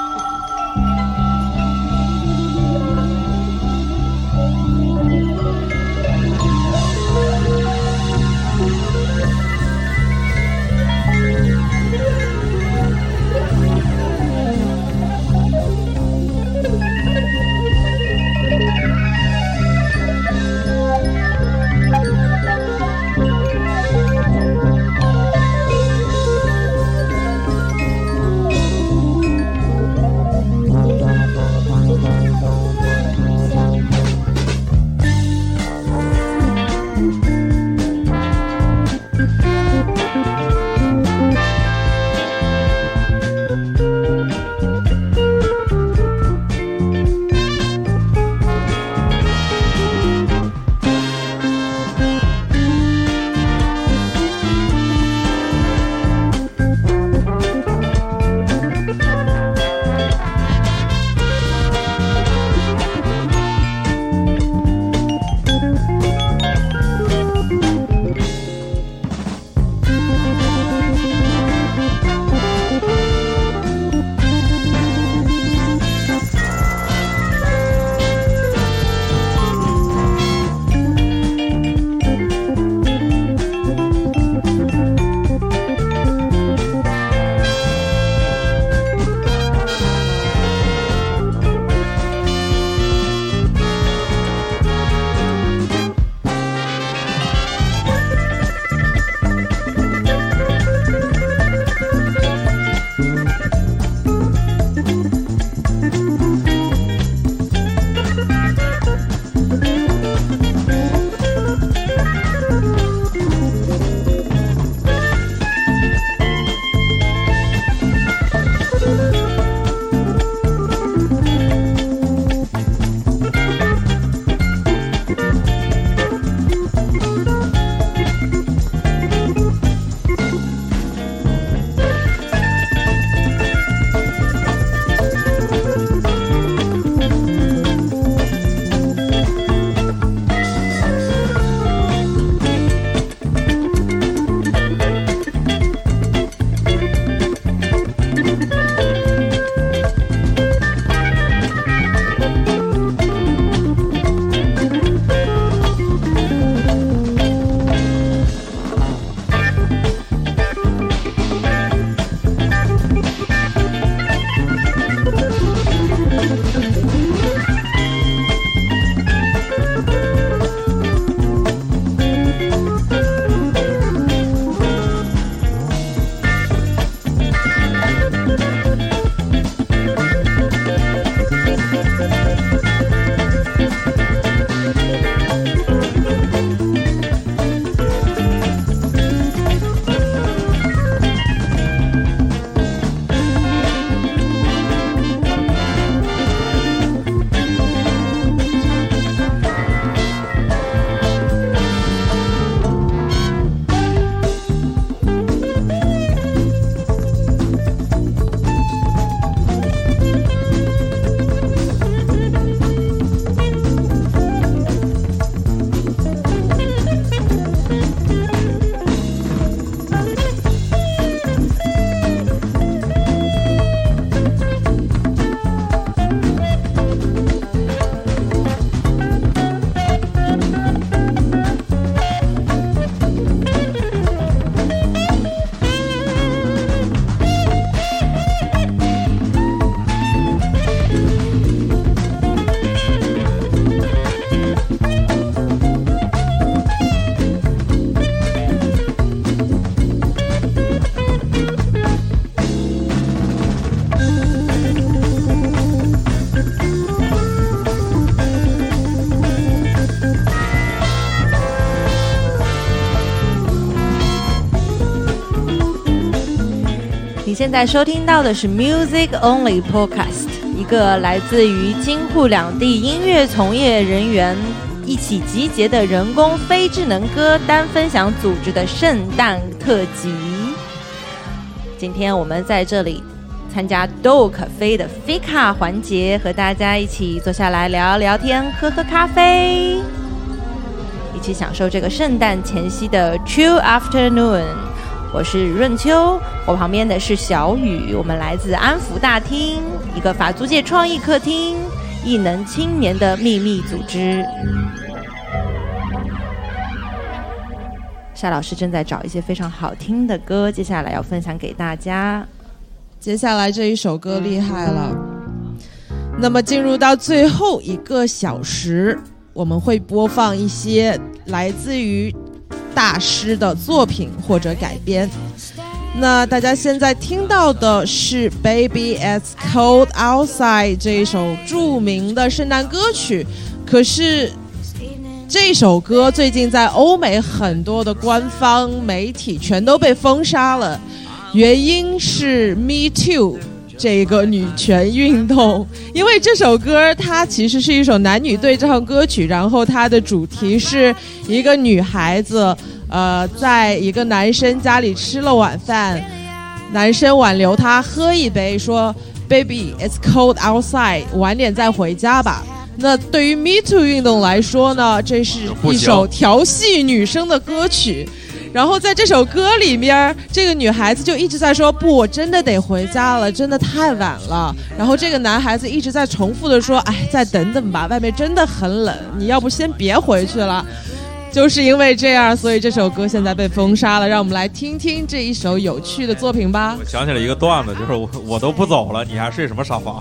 现在收听到的是 Music Only Podcast，一个来自于京沪两地音乐从业人员一起集结的人工非智能歌单分享组织的圣诞特辑。今天我们在这里参加 Do 可飞的 Fika 环节，和大家一起坐下来聊聊天，喝喝咖啡，一起享受这个圣诞前夕的 True Afternoon。我是润秋，我旁边的是小雨，我们来自安福大厅，一个法租界创意客厅，艺能青年的秘密组织。夏老师正在找一些非常好听的歌，接下来要分享给大家。接下来这一首歌厉害了。那么进入到最后一个小时，我们会播放一些来自于大师的作品或者改编。那大家现在听到的是《Baby It's Cold Outside》这一首著名的圣诞歌曲，可是这首歌最近在欧美很多的官方媒体全都被封杀了，原因是 Me Too 这个女权运动。因为这首歌它其实是一首男女对唱歌曲，然后它的主题是一个女孩子，呃，在一个男生家里吃了晚饭，男生挽留她喝一杯，说 Baby it's cold outside，晚点再回家吧。那对于 Me Too 运动来说呢，这是一首调戏女生的歌曲。然后在这首歌里面，这个女孩子就一直在说：“不，我真的得回家了，真的太晚了。”然后这个男孩子一直在重复的说：“哎，再等等吧，外面真的很冷，你要不先别回去了。”就是因为这样，所以这首歌现在被封杀了。让我们来听听这一首有趣的作品吧。我想起了一个段子，就是我我都不走了，你还睡什么沙发？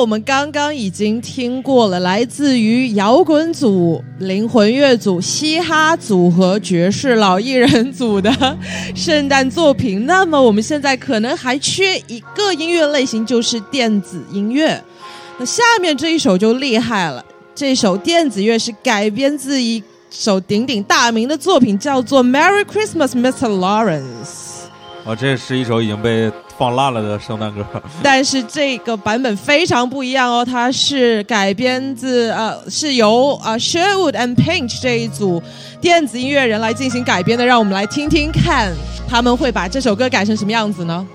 我们刚刚已经听过了来自于摇滚组、灵魂乐组、嘻哈组和爵士老艺人组的圣诞作品。那么我们现在可能还缺一个音乐类型，就是电子音乐。那下面这一首就厉害了，这首电子乐是改编自一首鼎鼎大名的作品，叫做《Merry Christmas, Mr. Lawrence》。哦，这是一首已经被放烂了的圣诞歌。(laughs) 但是这个版本非常不一样哦，它是改编自呃是由啊、呃、Sherwood and Pinch 这一组电子音乐人来进行改编的，让我们来听听看他们会把这首歌改成什么样子呢？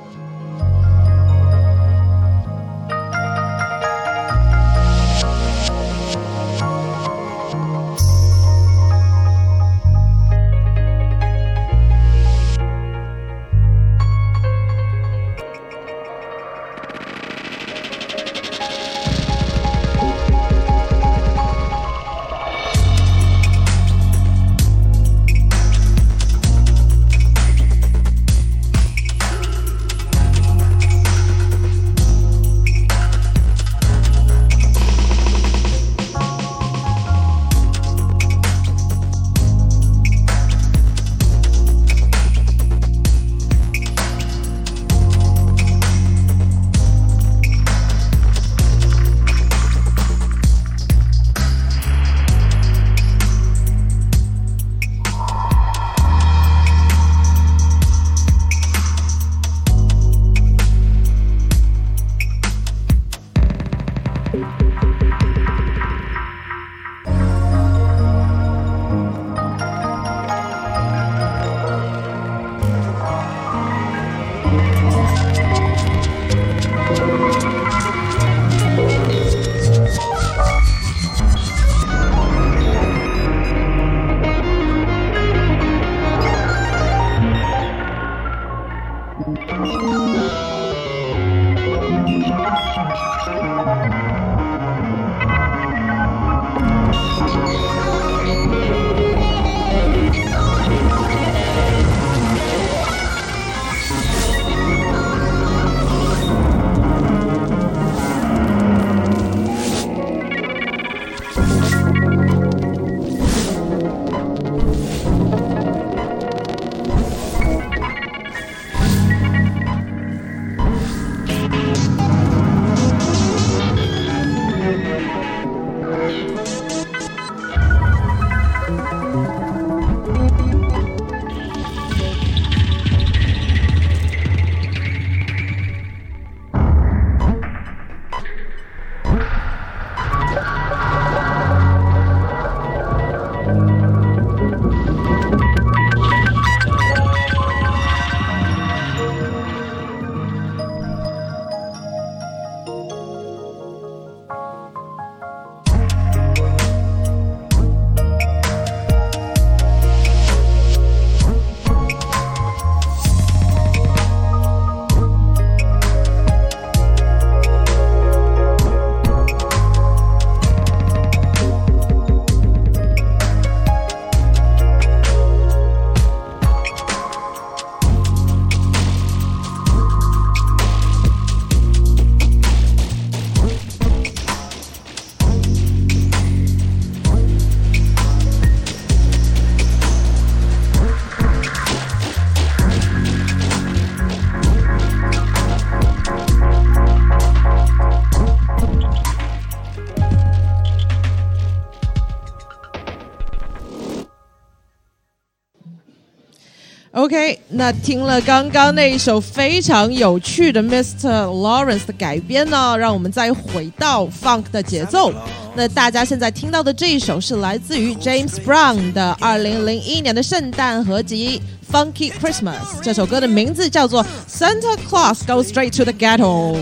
OK，那听了刚刚那一首非常有趣的 Mr. Lawrence 的改编呢，让我们再回到 Funk 的节奏。那大家现在听到的这一首是来自于 James Brown 的2001年的圣诞合集《Funky Christmas》。这首歌的名字叫做 Santa Claus Goes Straight to the Ghetto。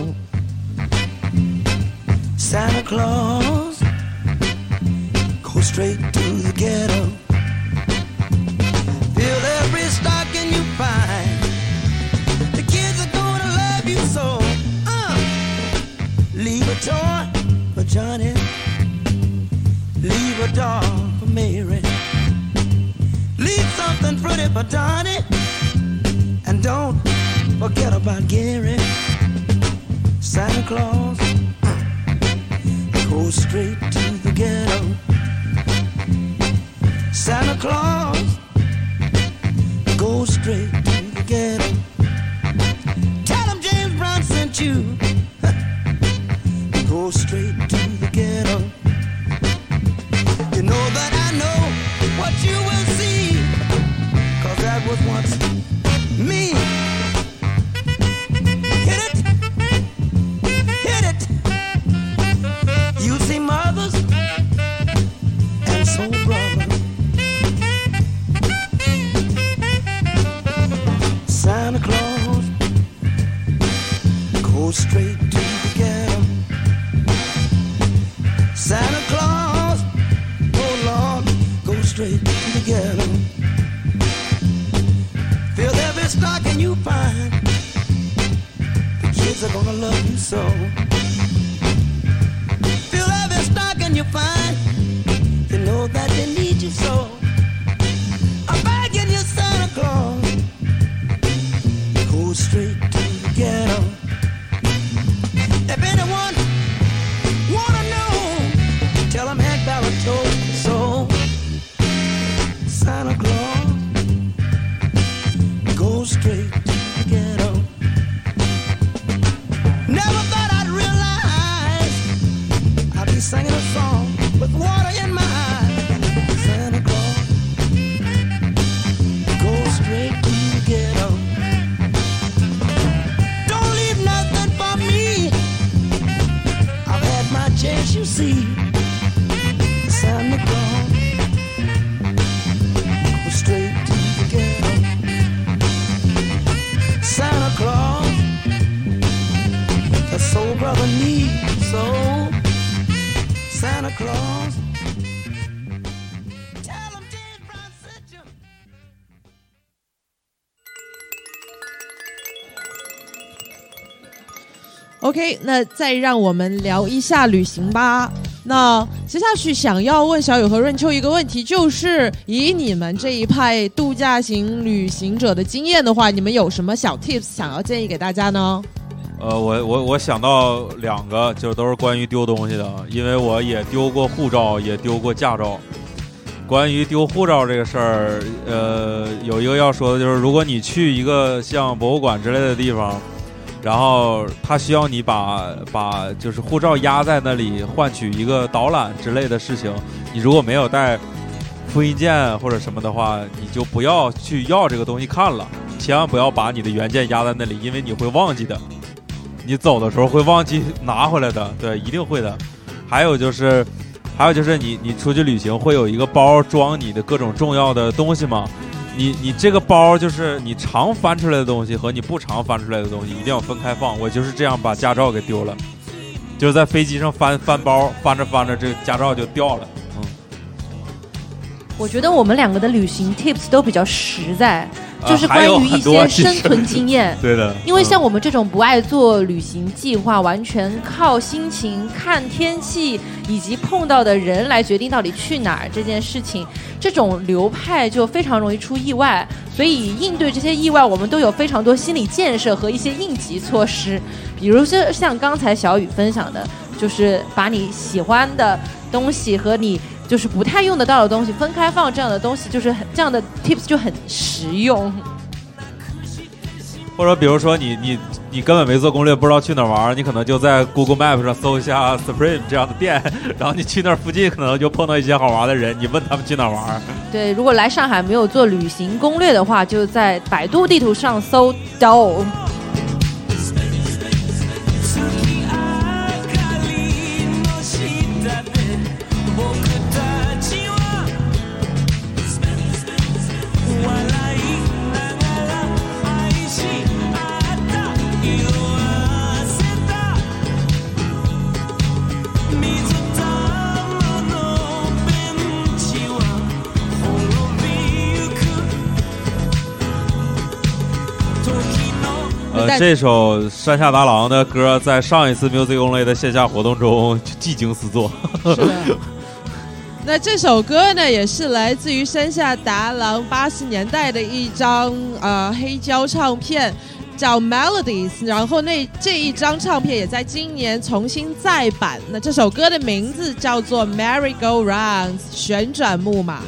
Santa Claus go straight to the ghetto. Johnny. Leave a doll for Mary. Leave something pretty for Donnie. And don't forget about Gary. Santa Claus go straight to the ghetto. Santa Claus, go straight to the ghetto. OK，那再让我们聊一下旅行吧。那接下去想要问小雨和润秋一个问题，就是以你们这一派度假型旅行者的经验的话，你们有什么小 tips 想要建议给大家呢？呃，我我我想到两个，就都是关于丢东西的，因为我也丢过护照，也丢过驾照。关于丢护照这个事儿，呃，有一个要说的就是，如果你去一个像博物馆之类的地方，然后他需要你把把就是护照压在那里换取一个导览之类的事情，你如果没有带复印件或者什么的话，你就不要去要这个东西看了，千万不要把你的原件压在那里，因为你会忘记的。你走的时候会忘记拿回来的，对，一定会的。还有就是，还有就是你你出去旅行会有一个包装你的各种重要的东西吗？你你这个包就是你常翻出来的东西和你不常翻出来的东西一定要分开放。我就是这样把驾照给丢了，就是在飞机上翻翻包，翻着翻着这驾照就掉了。嗯，我觉得我们两个的旅行 tips 都比较实在，啊就是关于一些生存经验。(laughs) 对的，因为嗯像我们这种不爱做旅行计划，完全靠心情、看天气以及碰到的人来决定到底去哪儿这件事情，这种流派就非常容易出意外。所以应对这些意外，我们都有非常多心理建设和一些应急措施。比如说像刚才小雨分享的，就是把你喜欢的东西和你就是不太用得到的东西分开放，这样的东西就是很这样的 tips 就很实用。或者比如说你你你根本没做攻略，不知道去哪儿玩，你可能就在 Google Map 上搜一下 Supreme 这样的店，(laughs) 然后你去那儿附近可能就碰到一些好玩的人，你问他们去哪儿玩。对，如果来上海没有做旅行攻略的话，就在百度地图上搜 “do”。这首山下达郎的歌在上一次 Music Only 的线下活动中就技惊四座。是的。那这首歌呢，也是来自于山下达郎八十年代的一张呃黑胶唱片，叫 Melodies。然后那这一张唱片也在今年重新再版。那这首歌的名字叫做 Merry Go Round，旋转木马。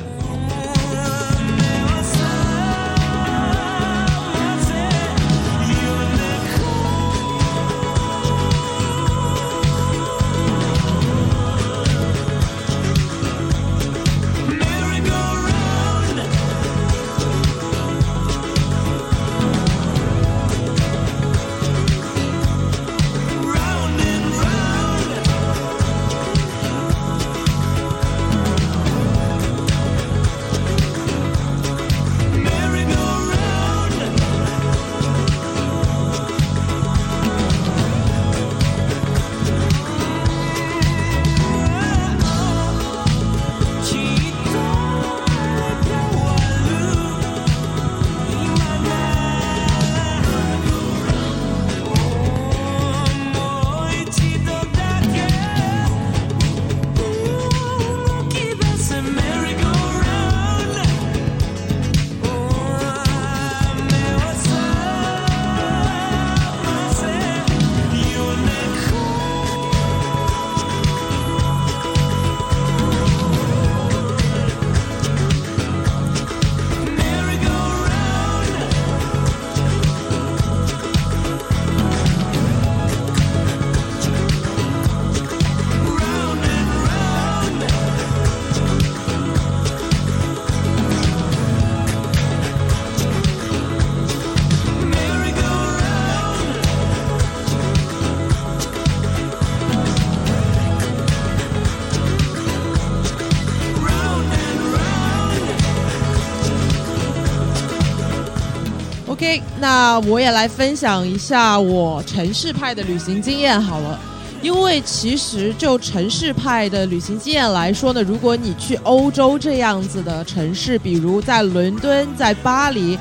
我也来分享一下我城市派的旅行经验好了。因为其实就城市派的旅行经验来说呢，如果你去欧洲这样子的城市，比如在伦敦、在巴黎，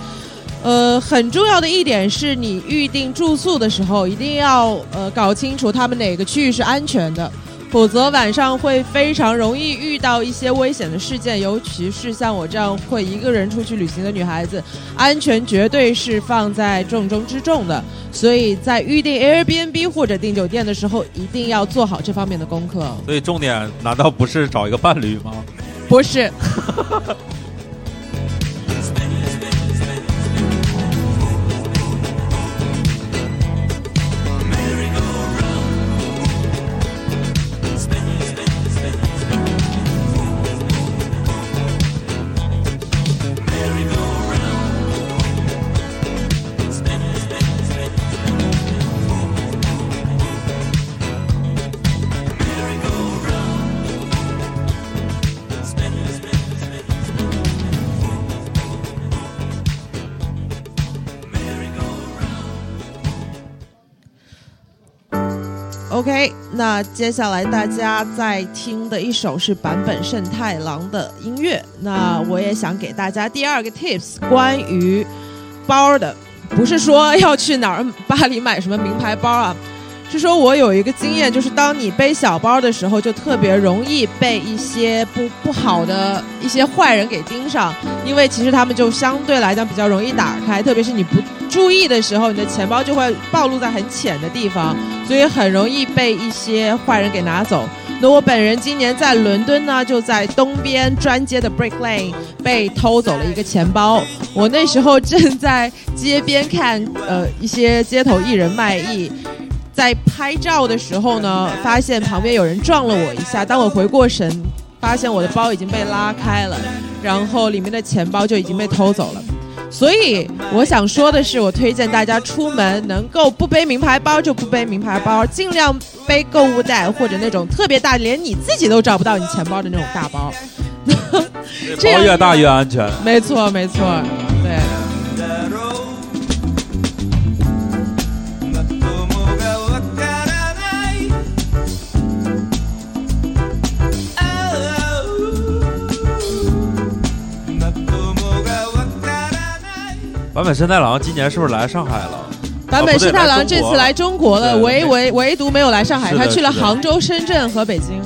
呃，很重要的一点是你预定住宿的时候，一定要呃搞清楚他们哪个区域是安全的，否则晚上会非常容易遇到一些危险的事件，尤其是像我这样会一个人出去旅行的女孩子，安全绝对是放在重中之重的。所以在预定 Airbnb 或者订酒店的时候，一定要做好这方面的功课。所以重点难道不是找一个伴侣吗？不是。那接下来大家在听的一首是坂本慎太郎的音乐。那我也想给大家第二个 tips，关于包的，不是说要去哪儿巴黎买什么名牌包啊，是说我有一个经验，就是当你背小包的时候，就特别容易被一些不不好的一些坏人给盯上，因为其实他们就相对来讲比较容易打开，特别是你不注意的时候，你的钱包就会暴露在很浅的地方，所以很容易被一些坏人给拿走。那我本人今年在伦敦呢，就在东边专街的 Brick Lane 被偷走了一个钱包。我那时候正在街边看呃一些街头艺人卖艺，在拍照的时候呢，发现旁边有人撞了我一下。当我回过神，发现我的包已经被拉开了，然后里面的钱包就已经被偷走了。所以我想说的是，我推荐大家出门能够不背名牌包就不背名牌包，尽量背购物袋或者那种特别大，连你自己都找不到你钱包的那种大包。(laughs) 这样包越大越安全。没错，没错，对。坂本慎太郎今年是不是来上海了？坂本慎太郎这次来中国了，对唯唯唯独没有来上海，他去了杭州、深圳和北京。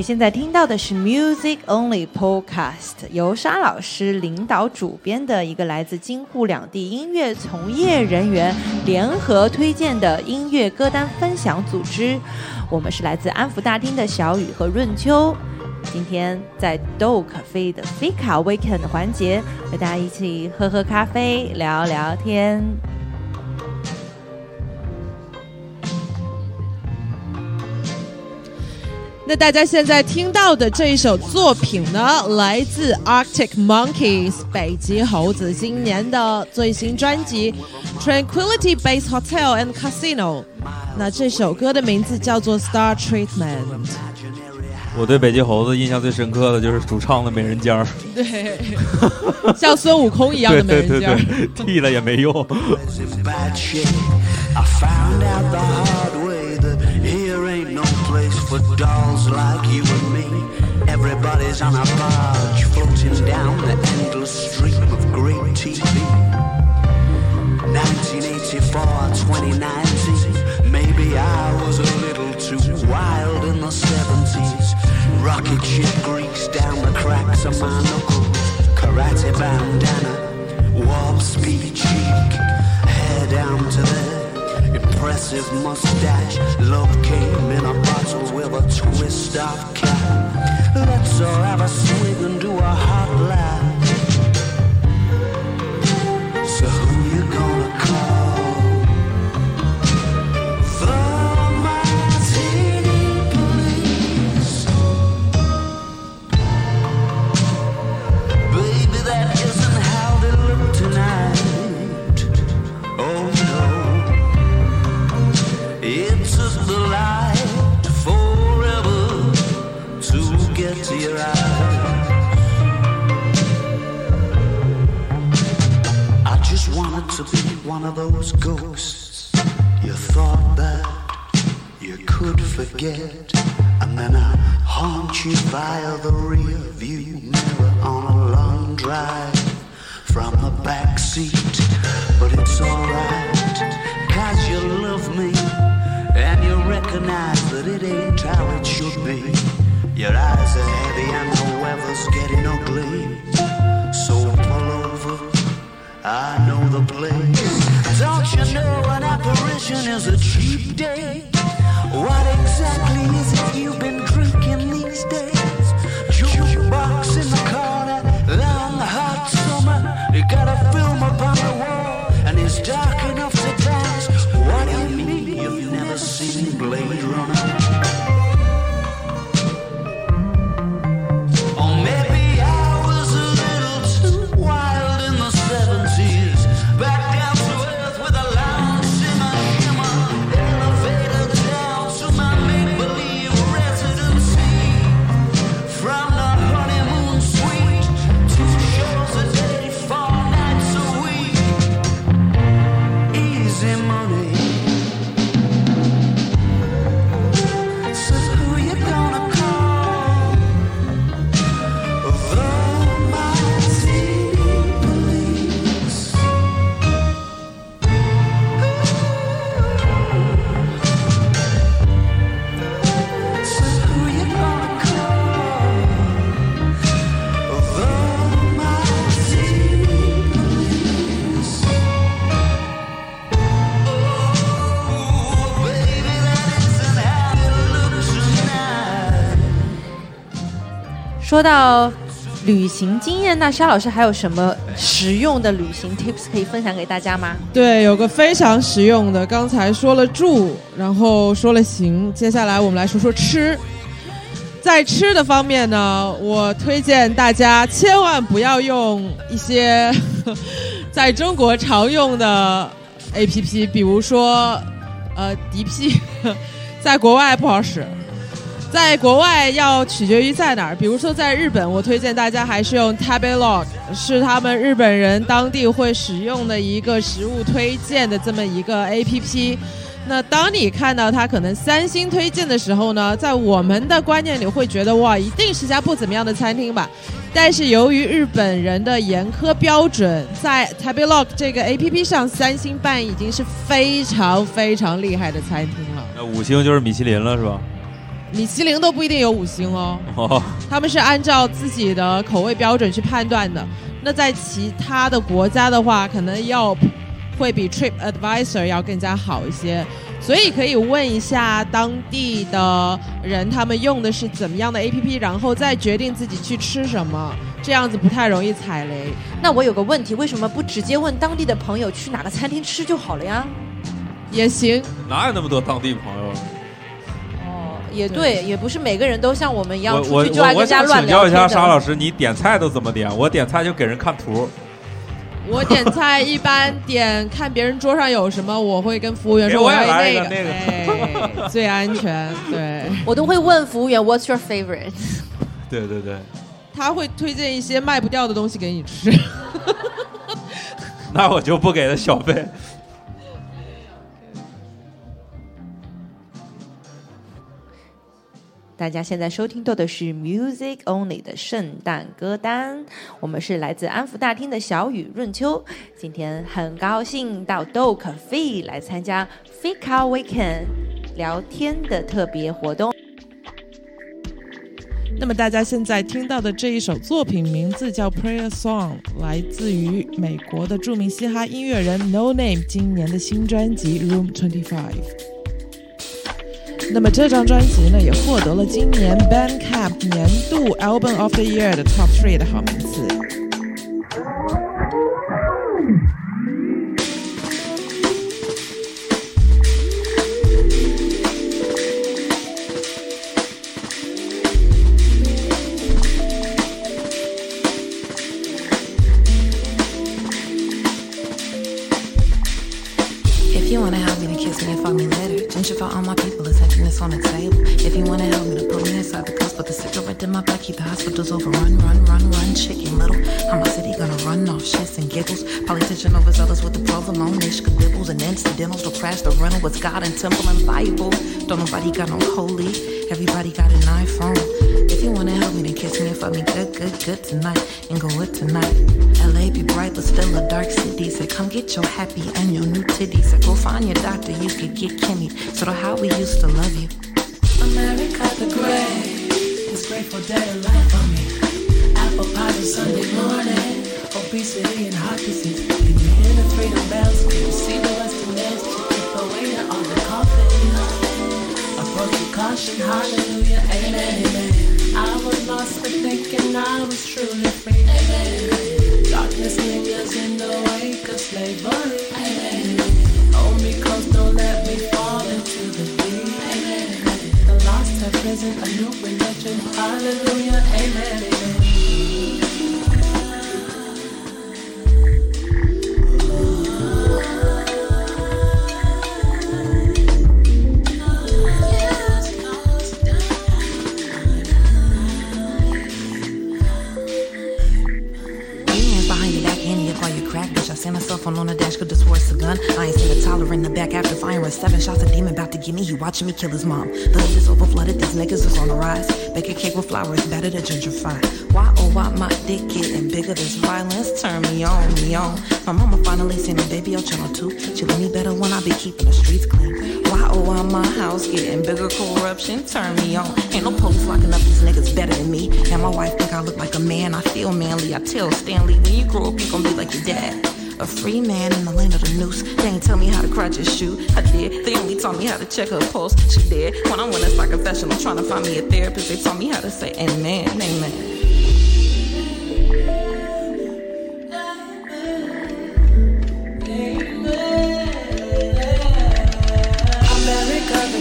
你现在听到的是 Music Only Podcast，由沙老师领导主编的一个来自京沪两地音乐从业人员联合推荐的音乐歌单分享组织。我们是来自安福大厅的小雨和润秋。今天在 Do 咖啡的 Fika Weekend 环节，和大家一起喝喝咖啡，聊聊天。那大家现在听到的这一首作品呢，来自 Arctic Monkeys 北极猴子今年的最新专辑《Tranquility Base Hotel and Casino》。那这首歌的名字叫做《Star Treatment》。我对北极猴子印象最深刻的就是主唱的美人尖儿，对，像孙悟空一样的美人尖儿。对对对，剃了也没用。For dolls like you and me. Everybody's on a barge floating down the endless stream of great TV. 1984, 2019. Maybe I was a little too wild in the 70s. Rocket ship grease down the cracks of my knuckles. Karate bandana, warp speed cheek, hair down to there. Impressive mustache, love came in a bottle with a twist of cap. Let's all have a swig and do a hot laugh. One of those ghosts you thought that you could forget, and then I haunt you via the rear view mirror on a long drive from the back seat. But it's alright, cause you love me, and you recognize that it ain't how it should be. Your eyes are heavy and the weather's getting ugly. I know the place. Don't you know an apparition is a cheap date? What exactly is it you've been drinking these days? Jukebox in the 说到旅行经验，那沙老师还有什么实用的旅行 tips 可以分享给大家吗？对，有个非常实用的，刚才说了住，然后说了行，接下来我们来说说吃。在吃的方面呢，我推荐大家千万不要用一些 (laughs) 在中国常用的 APP，比如说呃 DP，(laughs) 在国外不好使。在国外要取决于在哪儿，比如说在日本，我推荐大家还是用 Tabelog，是他们日本人当地会使用的一个食物推荐的这么一个 APP。那当你看到它可能三星推荐的时候呢，在我们的观念里会觉得哇，一定是家不怎么样的餐厅吧。但是由于日本人的严苛标准，在 Tabelog 这个 APP 上，三星半已经是非常非常厉害的餐厅了。那五星就是米其林了，是吧？米其林都不一定有五星哦。哦，他们是按照自己的口味标准去判断的。那在其他的国家的话，可能 Yelp 会比 Trip Advisor 要更加好一些。所以可以问一下当地的人，他们用的是怎么样的 APP，然后再决定自己去吃什么，这样子不太容易踩雷。那我有个问题，为什么不直接问当地的朋友去哪个餐厅吃就好了呀？也行，哪有那么多当地朋友？也对，也不是每个人都像我们一样出去就爱跟家乱想请教一。下沙老师，你点菜都怎么点？我点菜就给人看图。我点菜一般点看别人桌上有什么，我会跟服务员说我要一个那个，哎最安全。对，(laughs) 我都会问服务员 What's your favorite？对对对，他会推荐一些卖不掉的东西给你吃。(laughs) 那我就不给他小费。大家现在收听到的是 Music Only 的圣诞歌单，我们是来自安福大厅的小雨润秋，今天很高兴到 Do Cafe 来参加 Fika Weekend 聊天的特别活动。那么大家现在听到的这一首作品名字叫《Prayer Song》，来自于美国的著名嘻哈音乐人 No Name 今年的新专辑《Room Twenty Five》。那么这张专辑呢，也获得了今年 Bandcamp 年度 Album of the Year 的 Top Three 的好名次。If you wanna help me to kiss me and fuck me later, gentrify all my people is happiness on the table. If you wanna help me to put me inside the cuffs, but the cigarette in my back, keep the hospitals overrun, run, run, run, run, chicken little. How my city gonna run off shits and giggles? Politician overzealous with the provolone, ish dibbles and incidentals to crash the rental with God and temple and Bible. Don't nobody got no holy, everybody got an iPhone. If you wanna help me, then kiss me and fuck me good, good, good tonight, and go with tonight. LA be bright, but still a dark city. Said, come get your happy and your new titties. Said, go find your doctor, you could get Kimmy. So the how we used to love you. America the Great is grateful dead and life for me. Apple pie on Sunday morning, obesity and heart disease. Can you hear the freedom bells? Can you see the western bells? Keep away on the coffin. Approach with caution, hallelujah, amen, amen. I was lost but thinking I was truly free. Amen. Darkness lingers in the wake of slavery. Amen. Hold me close, don't let me Risen, a new religion. Hallelujah, amen, amen. Crack, bitch. I my cell phone on the dash, could have swore a gun. I ain't seen a toddler in the back after firing seven shots. A demon about to get me, he watching me kill his mom. The hood is over flooded, these niggas is on the rise. Bake a cake with flour, it's better to gentrify. Why oh why my dick getting bigger? This violence turn me on, me on. My mama finally seen a baby on channel two. She love me better when I be keeping the streets clean. Why oh why my house getting bigger? Corruption turn me on. Ain't no police locking up these niggas better than me. And my wife think I look like a man. I feel manly. I tell Stanley when you grow up you gon' be like your dad. A free man in the land of the noose. They ain't tell me how to crouch his shoe. I did. They only taught me how to check her pulse. She did. When I went inside confessional trying to find me a therapist, they taught me how to say amen, amen. America the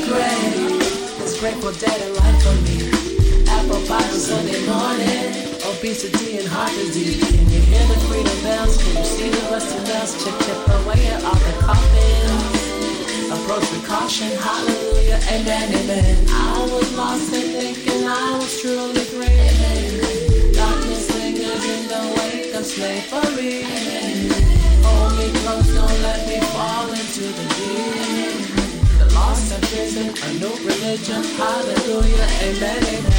Great grateful dead and life for me. Apple pie on Sunday morning, obesity and heart disease. Can you hear the freedom bells? Can you see the rusty bells? Chip chip away at the coffins. Approach with caution, hallelujah, amen, amen. I was lost in thinking I was truly. Amen. Darkness lingers in the wake of slavery. Hold me close, don't let me fall into the deep. The lost have risen, a new religion, hallelujah, amen, amen.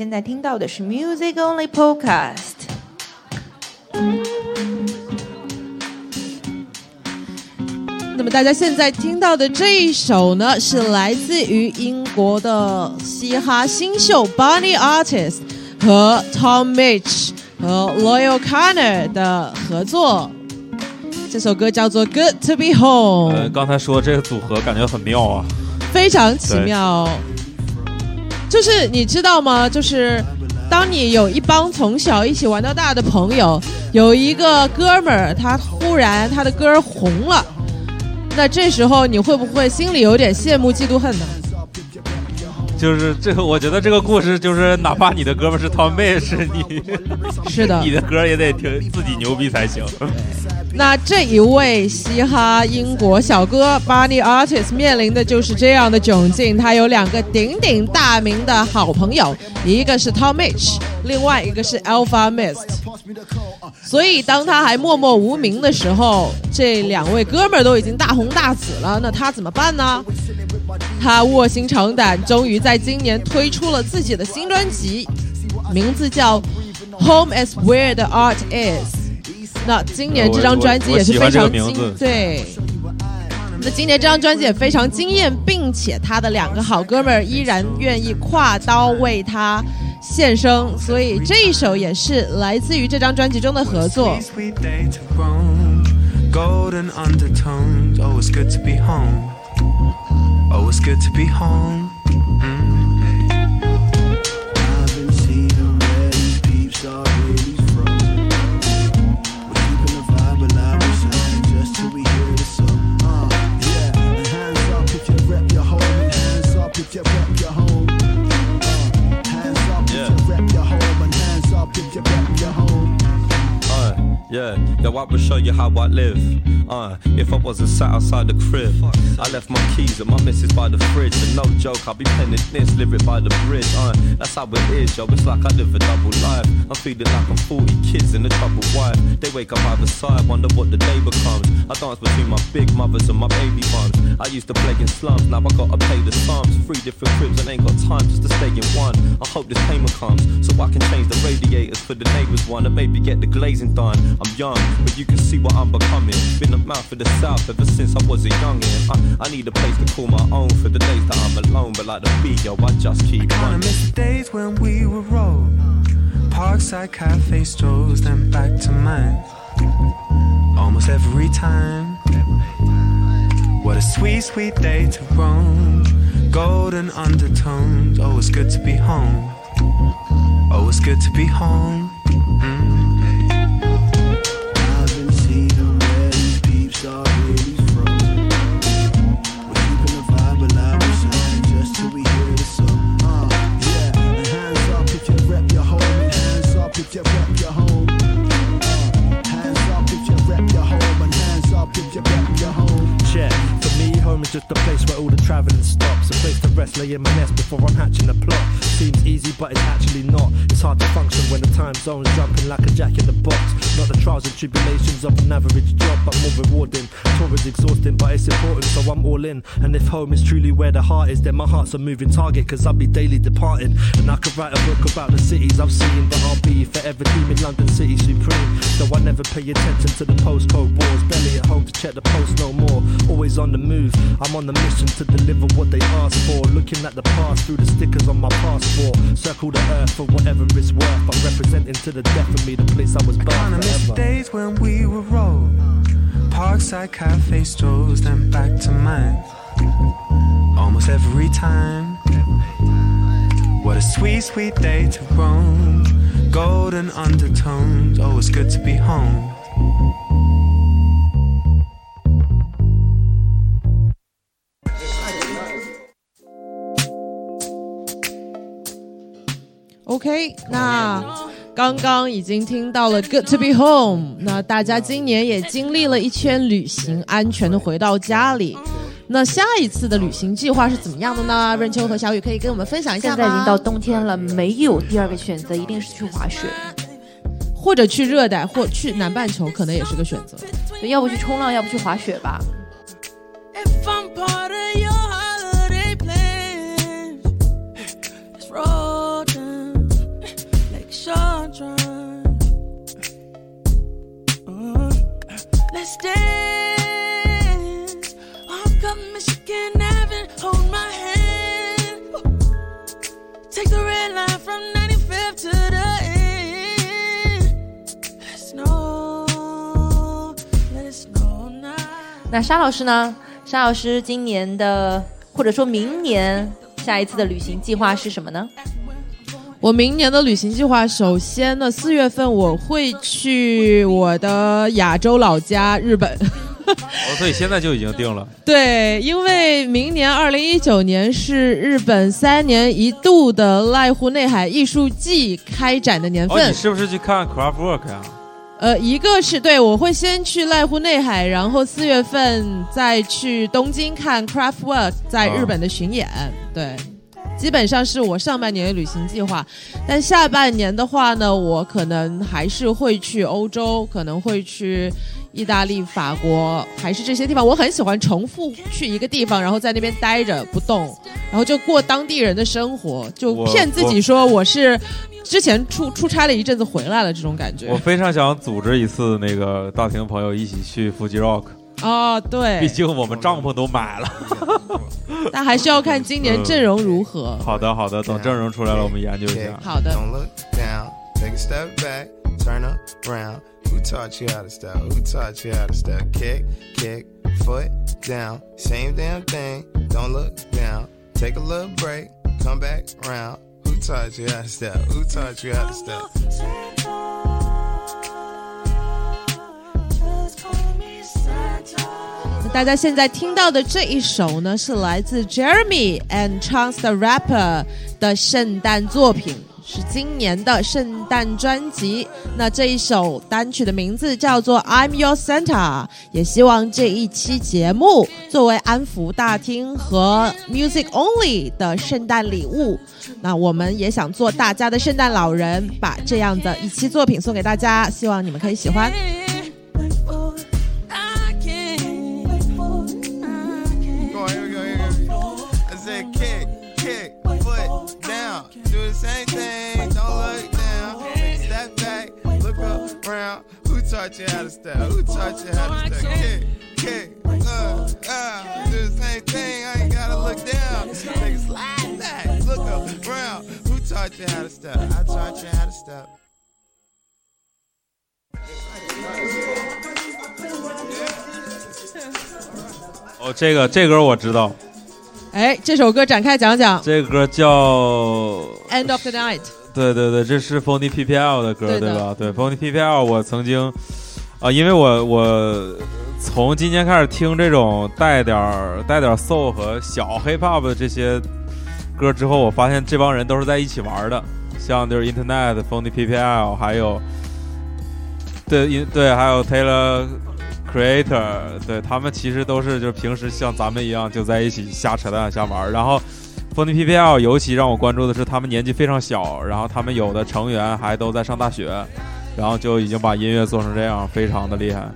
现在听到的是 Music Only Podcast。那么大家现在听到的这一首呢，是来自于英国的嘻哈新秀 Bunny Artist 和 Tom Mitch 和 Loyal Connor 的合作。这首歌叫做《Good to Be Home》，呃，刚才说这个组合感觉很妙啊，非常奇妙。就是你知道吗？就是当你有一帮从小一起玩到大的朋友，有一个哥们儿他忽然他的歌红了，那这时候你会不会心里有点羡慕嫉妒恨呢？就是这个，我觉得这个故事就是，哪怕你的哥们是汤妹，是你，(laughs) 是的你的歌也得听自己牛逼才行。那这一位嘻哈英国小哥 Bunny Artist 面临的就是这样的窘境。他有两个鼎鼎大名的好朋友，一个是 Tom Mitch，另外一个是 Alpha Mist。所以当他还默默无名的时候，这两位哥们儿都已经大红大紫了，那他怎么办呢？他卧薪尝胆，终于在在今年推出了自己的新专辑，名字叫《Home Is Where the Art Is》。那今年这张专辑也是非常精对。那今年这张专辑也非常惊艳，并且他的两个好哥们儿依然愿意跨刀为他献声，所以这一首也是来自于这张专辑中的合作。Golden undertones, always good to be home. Always good to be home. Yo, I will show you how I live. Uh, if I wasn't sat outside the crib, I left my keys at my missus by the fridge. And no joke, I'll be penning this lyric by the bridge. Uh, that's how it is, yo. It's like I live a double life. I'm feeling like I'm 40 kids and a troubled wife. They wake up either side, wonder what the day becomes. I dance between my big mothers and my baby mums. I used to play in slums, now I gotta pay the sums. Three different cribs and ain't got time just to stay in one. I hope this payment comes so I can change the radiators for the neighbors one and maybe get the glazing done. I'm young, but you can see what I'm becoming. Been a mouth of the south ever since I was a youngin'. I, I need a place to call my own for the days that I'm alone, but like the beat, yo, I just keep Kinda miss the days when we were roll. Parkside cafe strolls, then back to mine. Almost every time. What a sweet, sweet day to roam. Golden undertones. Oh, it's good to be home. Oh, it's good to be home. Time zone's jumping like a jack in the box. Not the trials and tribulations of an average job, but more rewarding. Tour is exhausting, but it's important, so I'm all in. And if home is truly where the heart is, then my heart's a moving target, cause I'll be daily departing. And I could write a book about the cities I've seen, but I'll be forever deeming London City supreme. So I never pay attention to the postcode wars. Barely at home to check the post no more. Always on the move. I'm on the mission to deliver what they ask for. Looking at the past through the stickers on my passport. Circle the earth for whatever it's worth. I'm representing to the death of me the place I was born Kinda miss days when we were roll. Parkside cafe strolls, then back to mine. Almost every time. What a sweet, sweet day to roam. Golden undertones. Oh, it's good to be home. Okay, OK，那 oh. 刚刚已经听到了《Good to Be Home》，那大家今年也经历了一圈旅行，安全的回到家里。那下一次的旅行计划是怎么样的呢？润秋和小雨可以跟我们分享一下吗？现在已经到冬天了，没有第二个选择，一定是去滑雪，或者去热带，或去南半球，可能也是个选择。对，要不去冲浪，要不去滑雪吧。If I'm part of your stands. Walk up Michigan Avenue, hold my hand. Take the red line from 95th to the end. Let it snow, let it snow now. 那沙老师呢？沙老师今年的或者说明年下一次的旅行计划是什么呢？我明年的旅行计划，首先呢，四月份我会去我的亚洲老家日本。(laughs) 哦，所以现在就已经定了。对，因为明年二零一九年是日本三年一度的濑户内海艺术季开展的年哦，份。你是不是去看 Craftwork 呀、呃，一个是对我会先去濑户内海，然后四月份再去东京看 Craftwork 在日本的巡演。对，基本上是我上半年的旅行计划。但下半年的话呢，我可能还是会去欧洲，可能会去意大利、法国，还是这些地方。我很喜欢重复去一个地方，然后在那边待着不动，然后就过当地人的生活，就骗自己说我是之前出出差了一阵子回来了这种感觉。我非常想组织一次那个大庭朋友一起去 Fuji Rock，哦，对，毕竟我们帐篷都买了。但还是要看今年阵容如何。好的，好的，等阵容出来了，我们研究一下。好的。Don't look down, take a step back, turn around. Who taught you how to step? Who taught you how to step? Kick, kick, foot down, same damn thing. Don't look down, take a little break, come back round. Who taught you how to step? Who taught you how to step? 大家现在听到的这一首呢，是来自 Jeremy and Chance the Rapper 的圣诞作品，是今年的圣诞专辑。那这一首单曲的名字叫做《I'm Your Santa》，也希望这一期节目作为安福大厅和 Music Only 的圣诞礼物。那我们也想做大家的圣诞老人，把这样的一期作品送给大家，希望你们可以喜欢。taught you how to step? Who taught you how to step? Kick, kick, uh, uh. Do the same thing, I ain't gotta look down. Take a slide back, look around. Who taught you how to step? I taught you how to step. 哦，这个这歌我知道，哎，这首歌展开讲讲。这个歌叫 End (laughs) of the night。 对对对，这是 Phony PPL 的歌，对的对吧？对，Phony PPL 我曾经啊、因为我我从今年开始听这种带点儿带点儿 soul 和小 hip hop 的这些歌之后，我发现这帮人都是在一起玩的，像就是 Internet、Phony PPL，还有对对，还有 Taylor Creator，对他们其实都是就是平时像咱们一样就在一起瞎扯淡瞎玩，然后。Phony PPL 尤其让我关注的是，他们年纪非常小，然后他们有的成员还都在上大学，然后就已经把音乐做成这样，非常的厉害。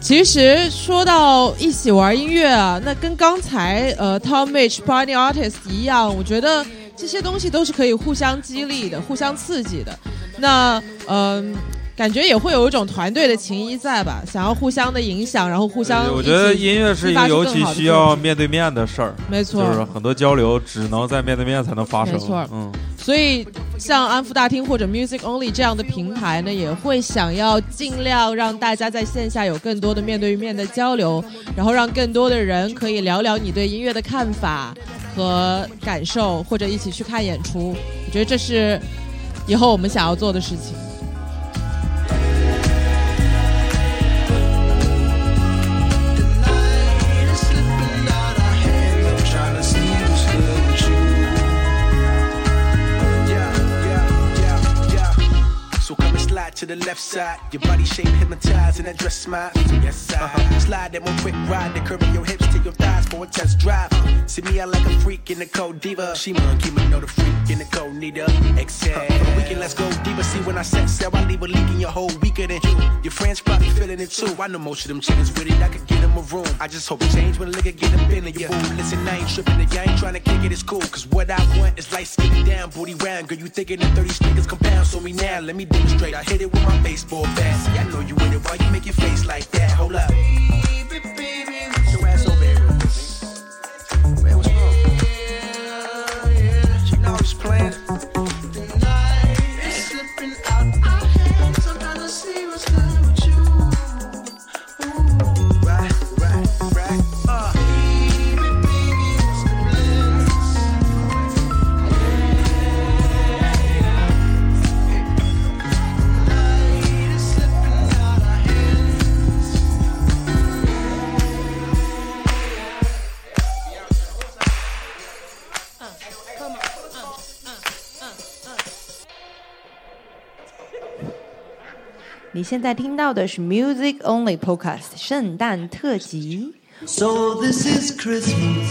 其实说到一起玩音乐啊，那跟刚才呃 Tom Mitch Party Artist 一样，我觉得这些东西都是可以互相激励的、互相刺激的。那嗯、感觉也会有一种团队的情谊在吧？想要互相的影响，然后互相我觉得音乐是一个尤其需要面对面的事儿，没错就是很多交流只能在面对面才能发生。没错嗯，所以像安福大厅或者 Music Only 这样的平台呢，也会想要尽量让大家在线下有更多的面对面的交流，然后让更多的人可以聊聊你对音乐的看法和感受，或者一起去看演出。我觉得这是以后我们想要做的事情。To the left side. Your body shape hypnotized and that dress smile. Yes, side. Uh-huh. Slide that one quick ride. The curve of your hips your thighs for a test drive. See me, I like a freak in the cold diva. She monkey, but know the freak in the cold neither. Exhale. For the weekend, let's go diva. See when I set sail, I leave a leak in your whole weaker than you. Your friends probably feeling it too. I know most of them chickens with it. I could get them a room. I just hope it change when a nigga get them feeling you. Boo, listen, I ain't tripping. If I ain't trying to kick it, it's cool. Cause what I want is light skin down, booty round. Girl, you thinking the 30 sneakers compound. So me now, let me demonstrate. I hit it with my baseball bat. I know you with it. Why you make your face like that? Hold up. 你现在听到的是 Music Only Podcast 圣诞特辑。So this is Christmas.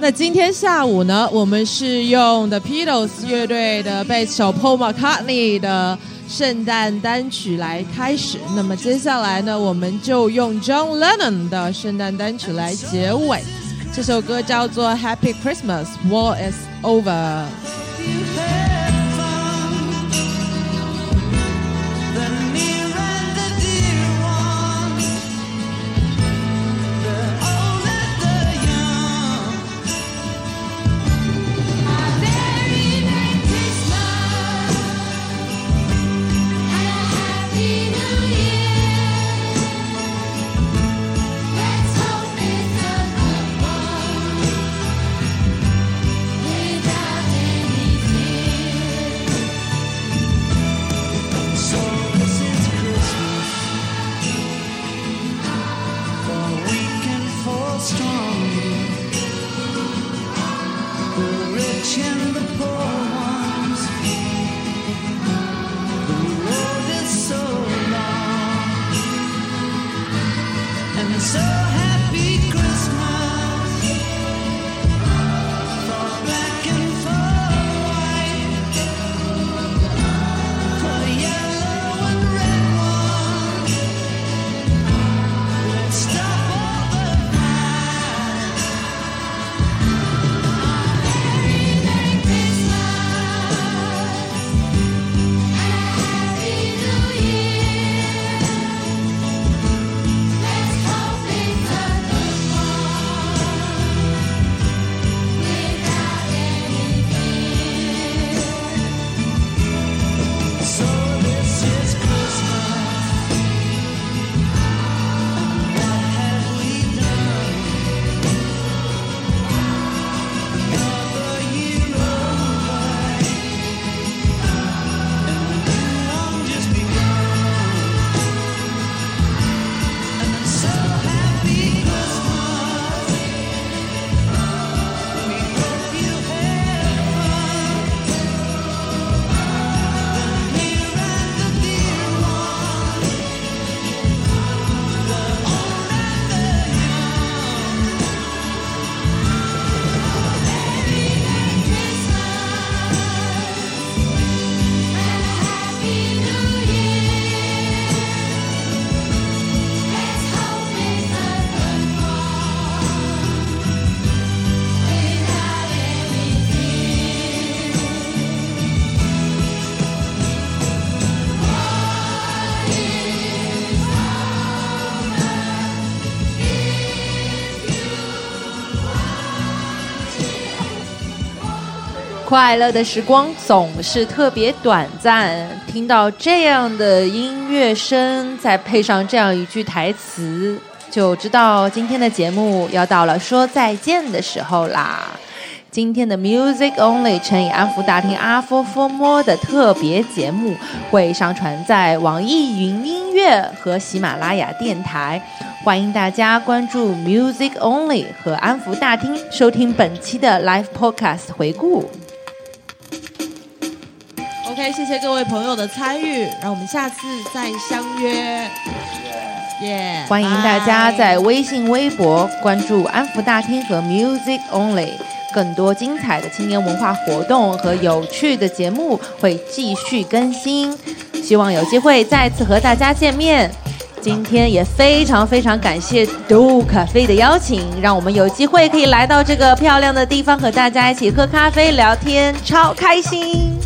那今天下午呢，我们是用 The Beatles 乐队的贝斯手 Paul McCartney 的圣诞单曲来开始。那么接下来呢，我们就用 John Lennon 的圣诞单曲来结尾。这首歌叫做 Happy Christmas, War is Over。快乐的时光总是特别短暂，听到这样的音乐声，再配上这样一句台词，就知道今天的节目要到了说再见的时候啦。今天的 Music Only 乘以安福大厅阿佛 for more 的特别节目会上传在网易云音乐和喜马拉雅电台，欢迎大家关注 Music Only 和安福大厅，收听本期的 Live Podcast 回顾。OK，谢谢各位朋友的参与，让我们下次再相约。耶、欢迎大家在微信、微博关注安福大厅和 Music Only，更多精彩的青年文化活动和有趣的节目会继续更新，希望有机会再次和大家见面。今天也非常非常感谢 Do 咖啡的邀请，让我们有机会可以来到这个漂亮的地方和大家一起喝咖啡聊天，超开心。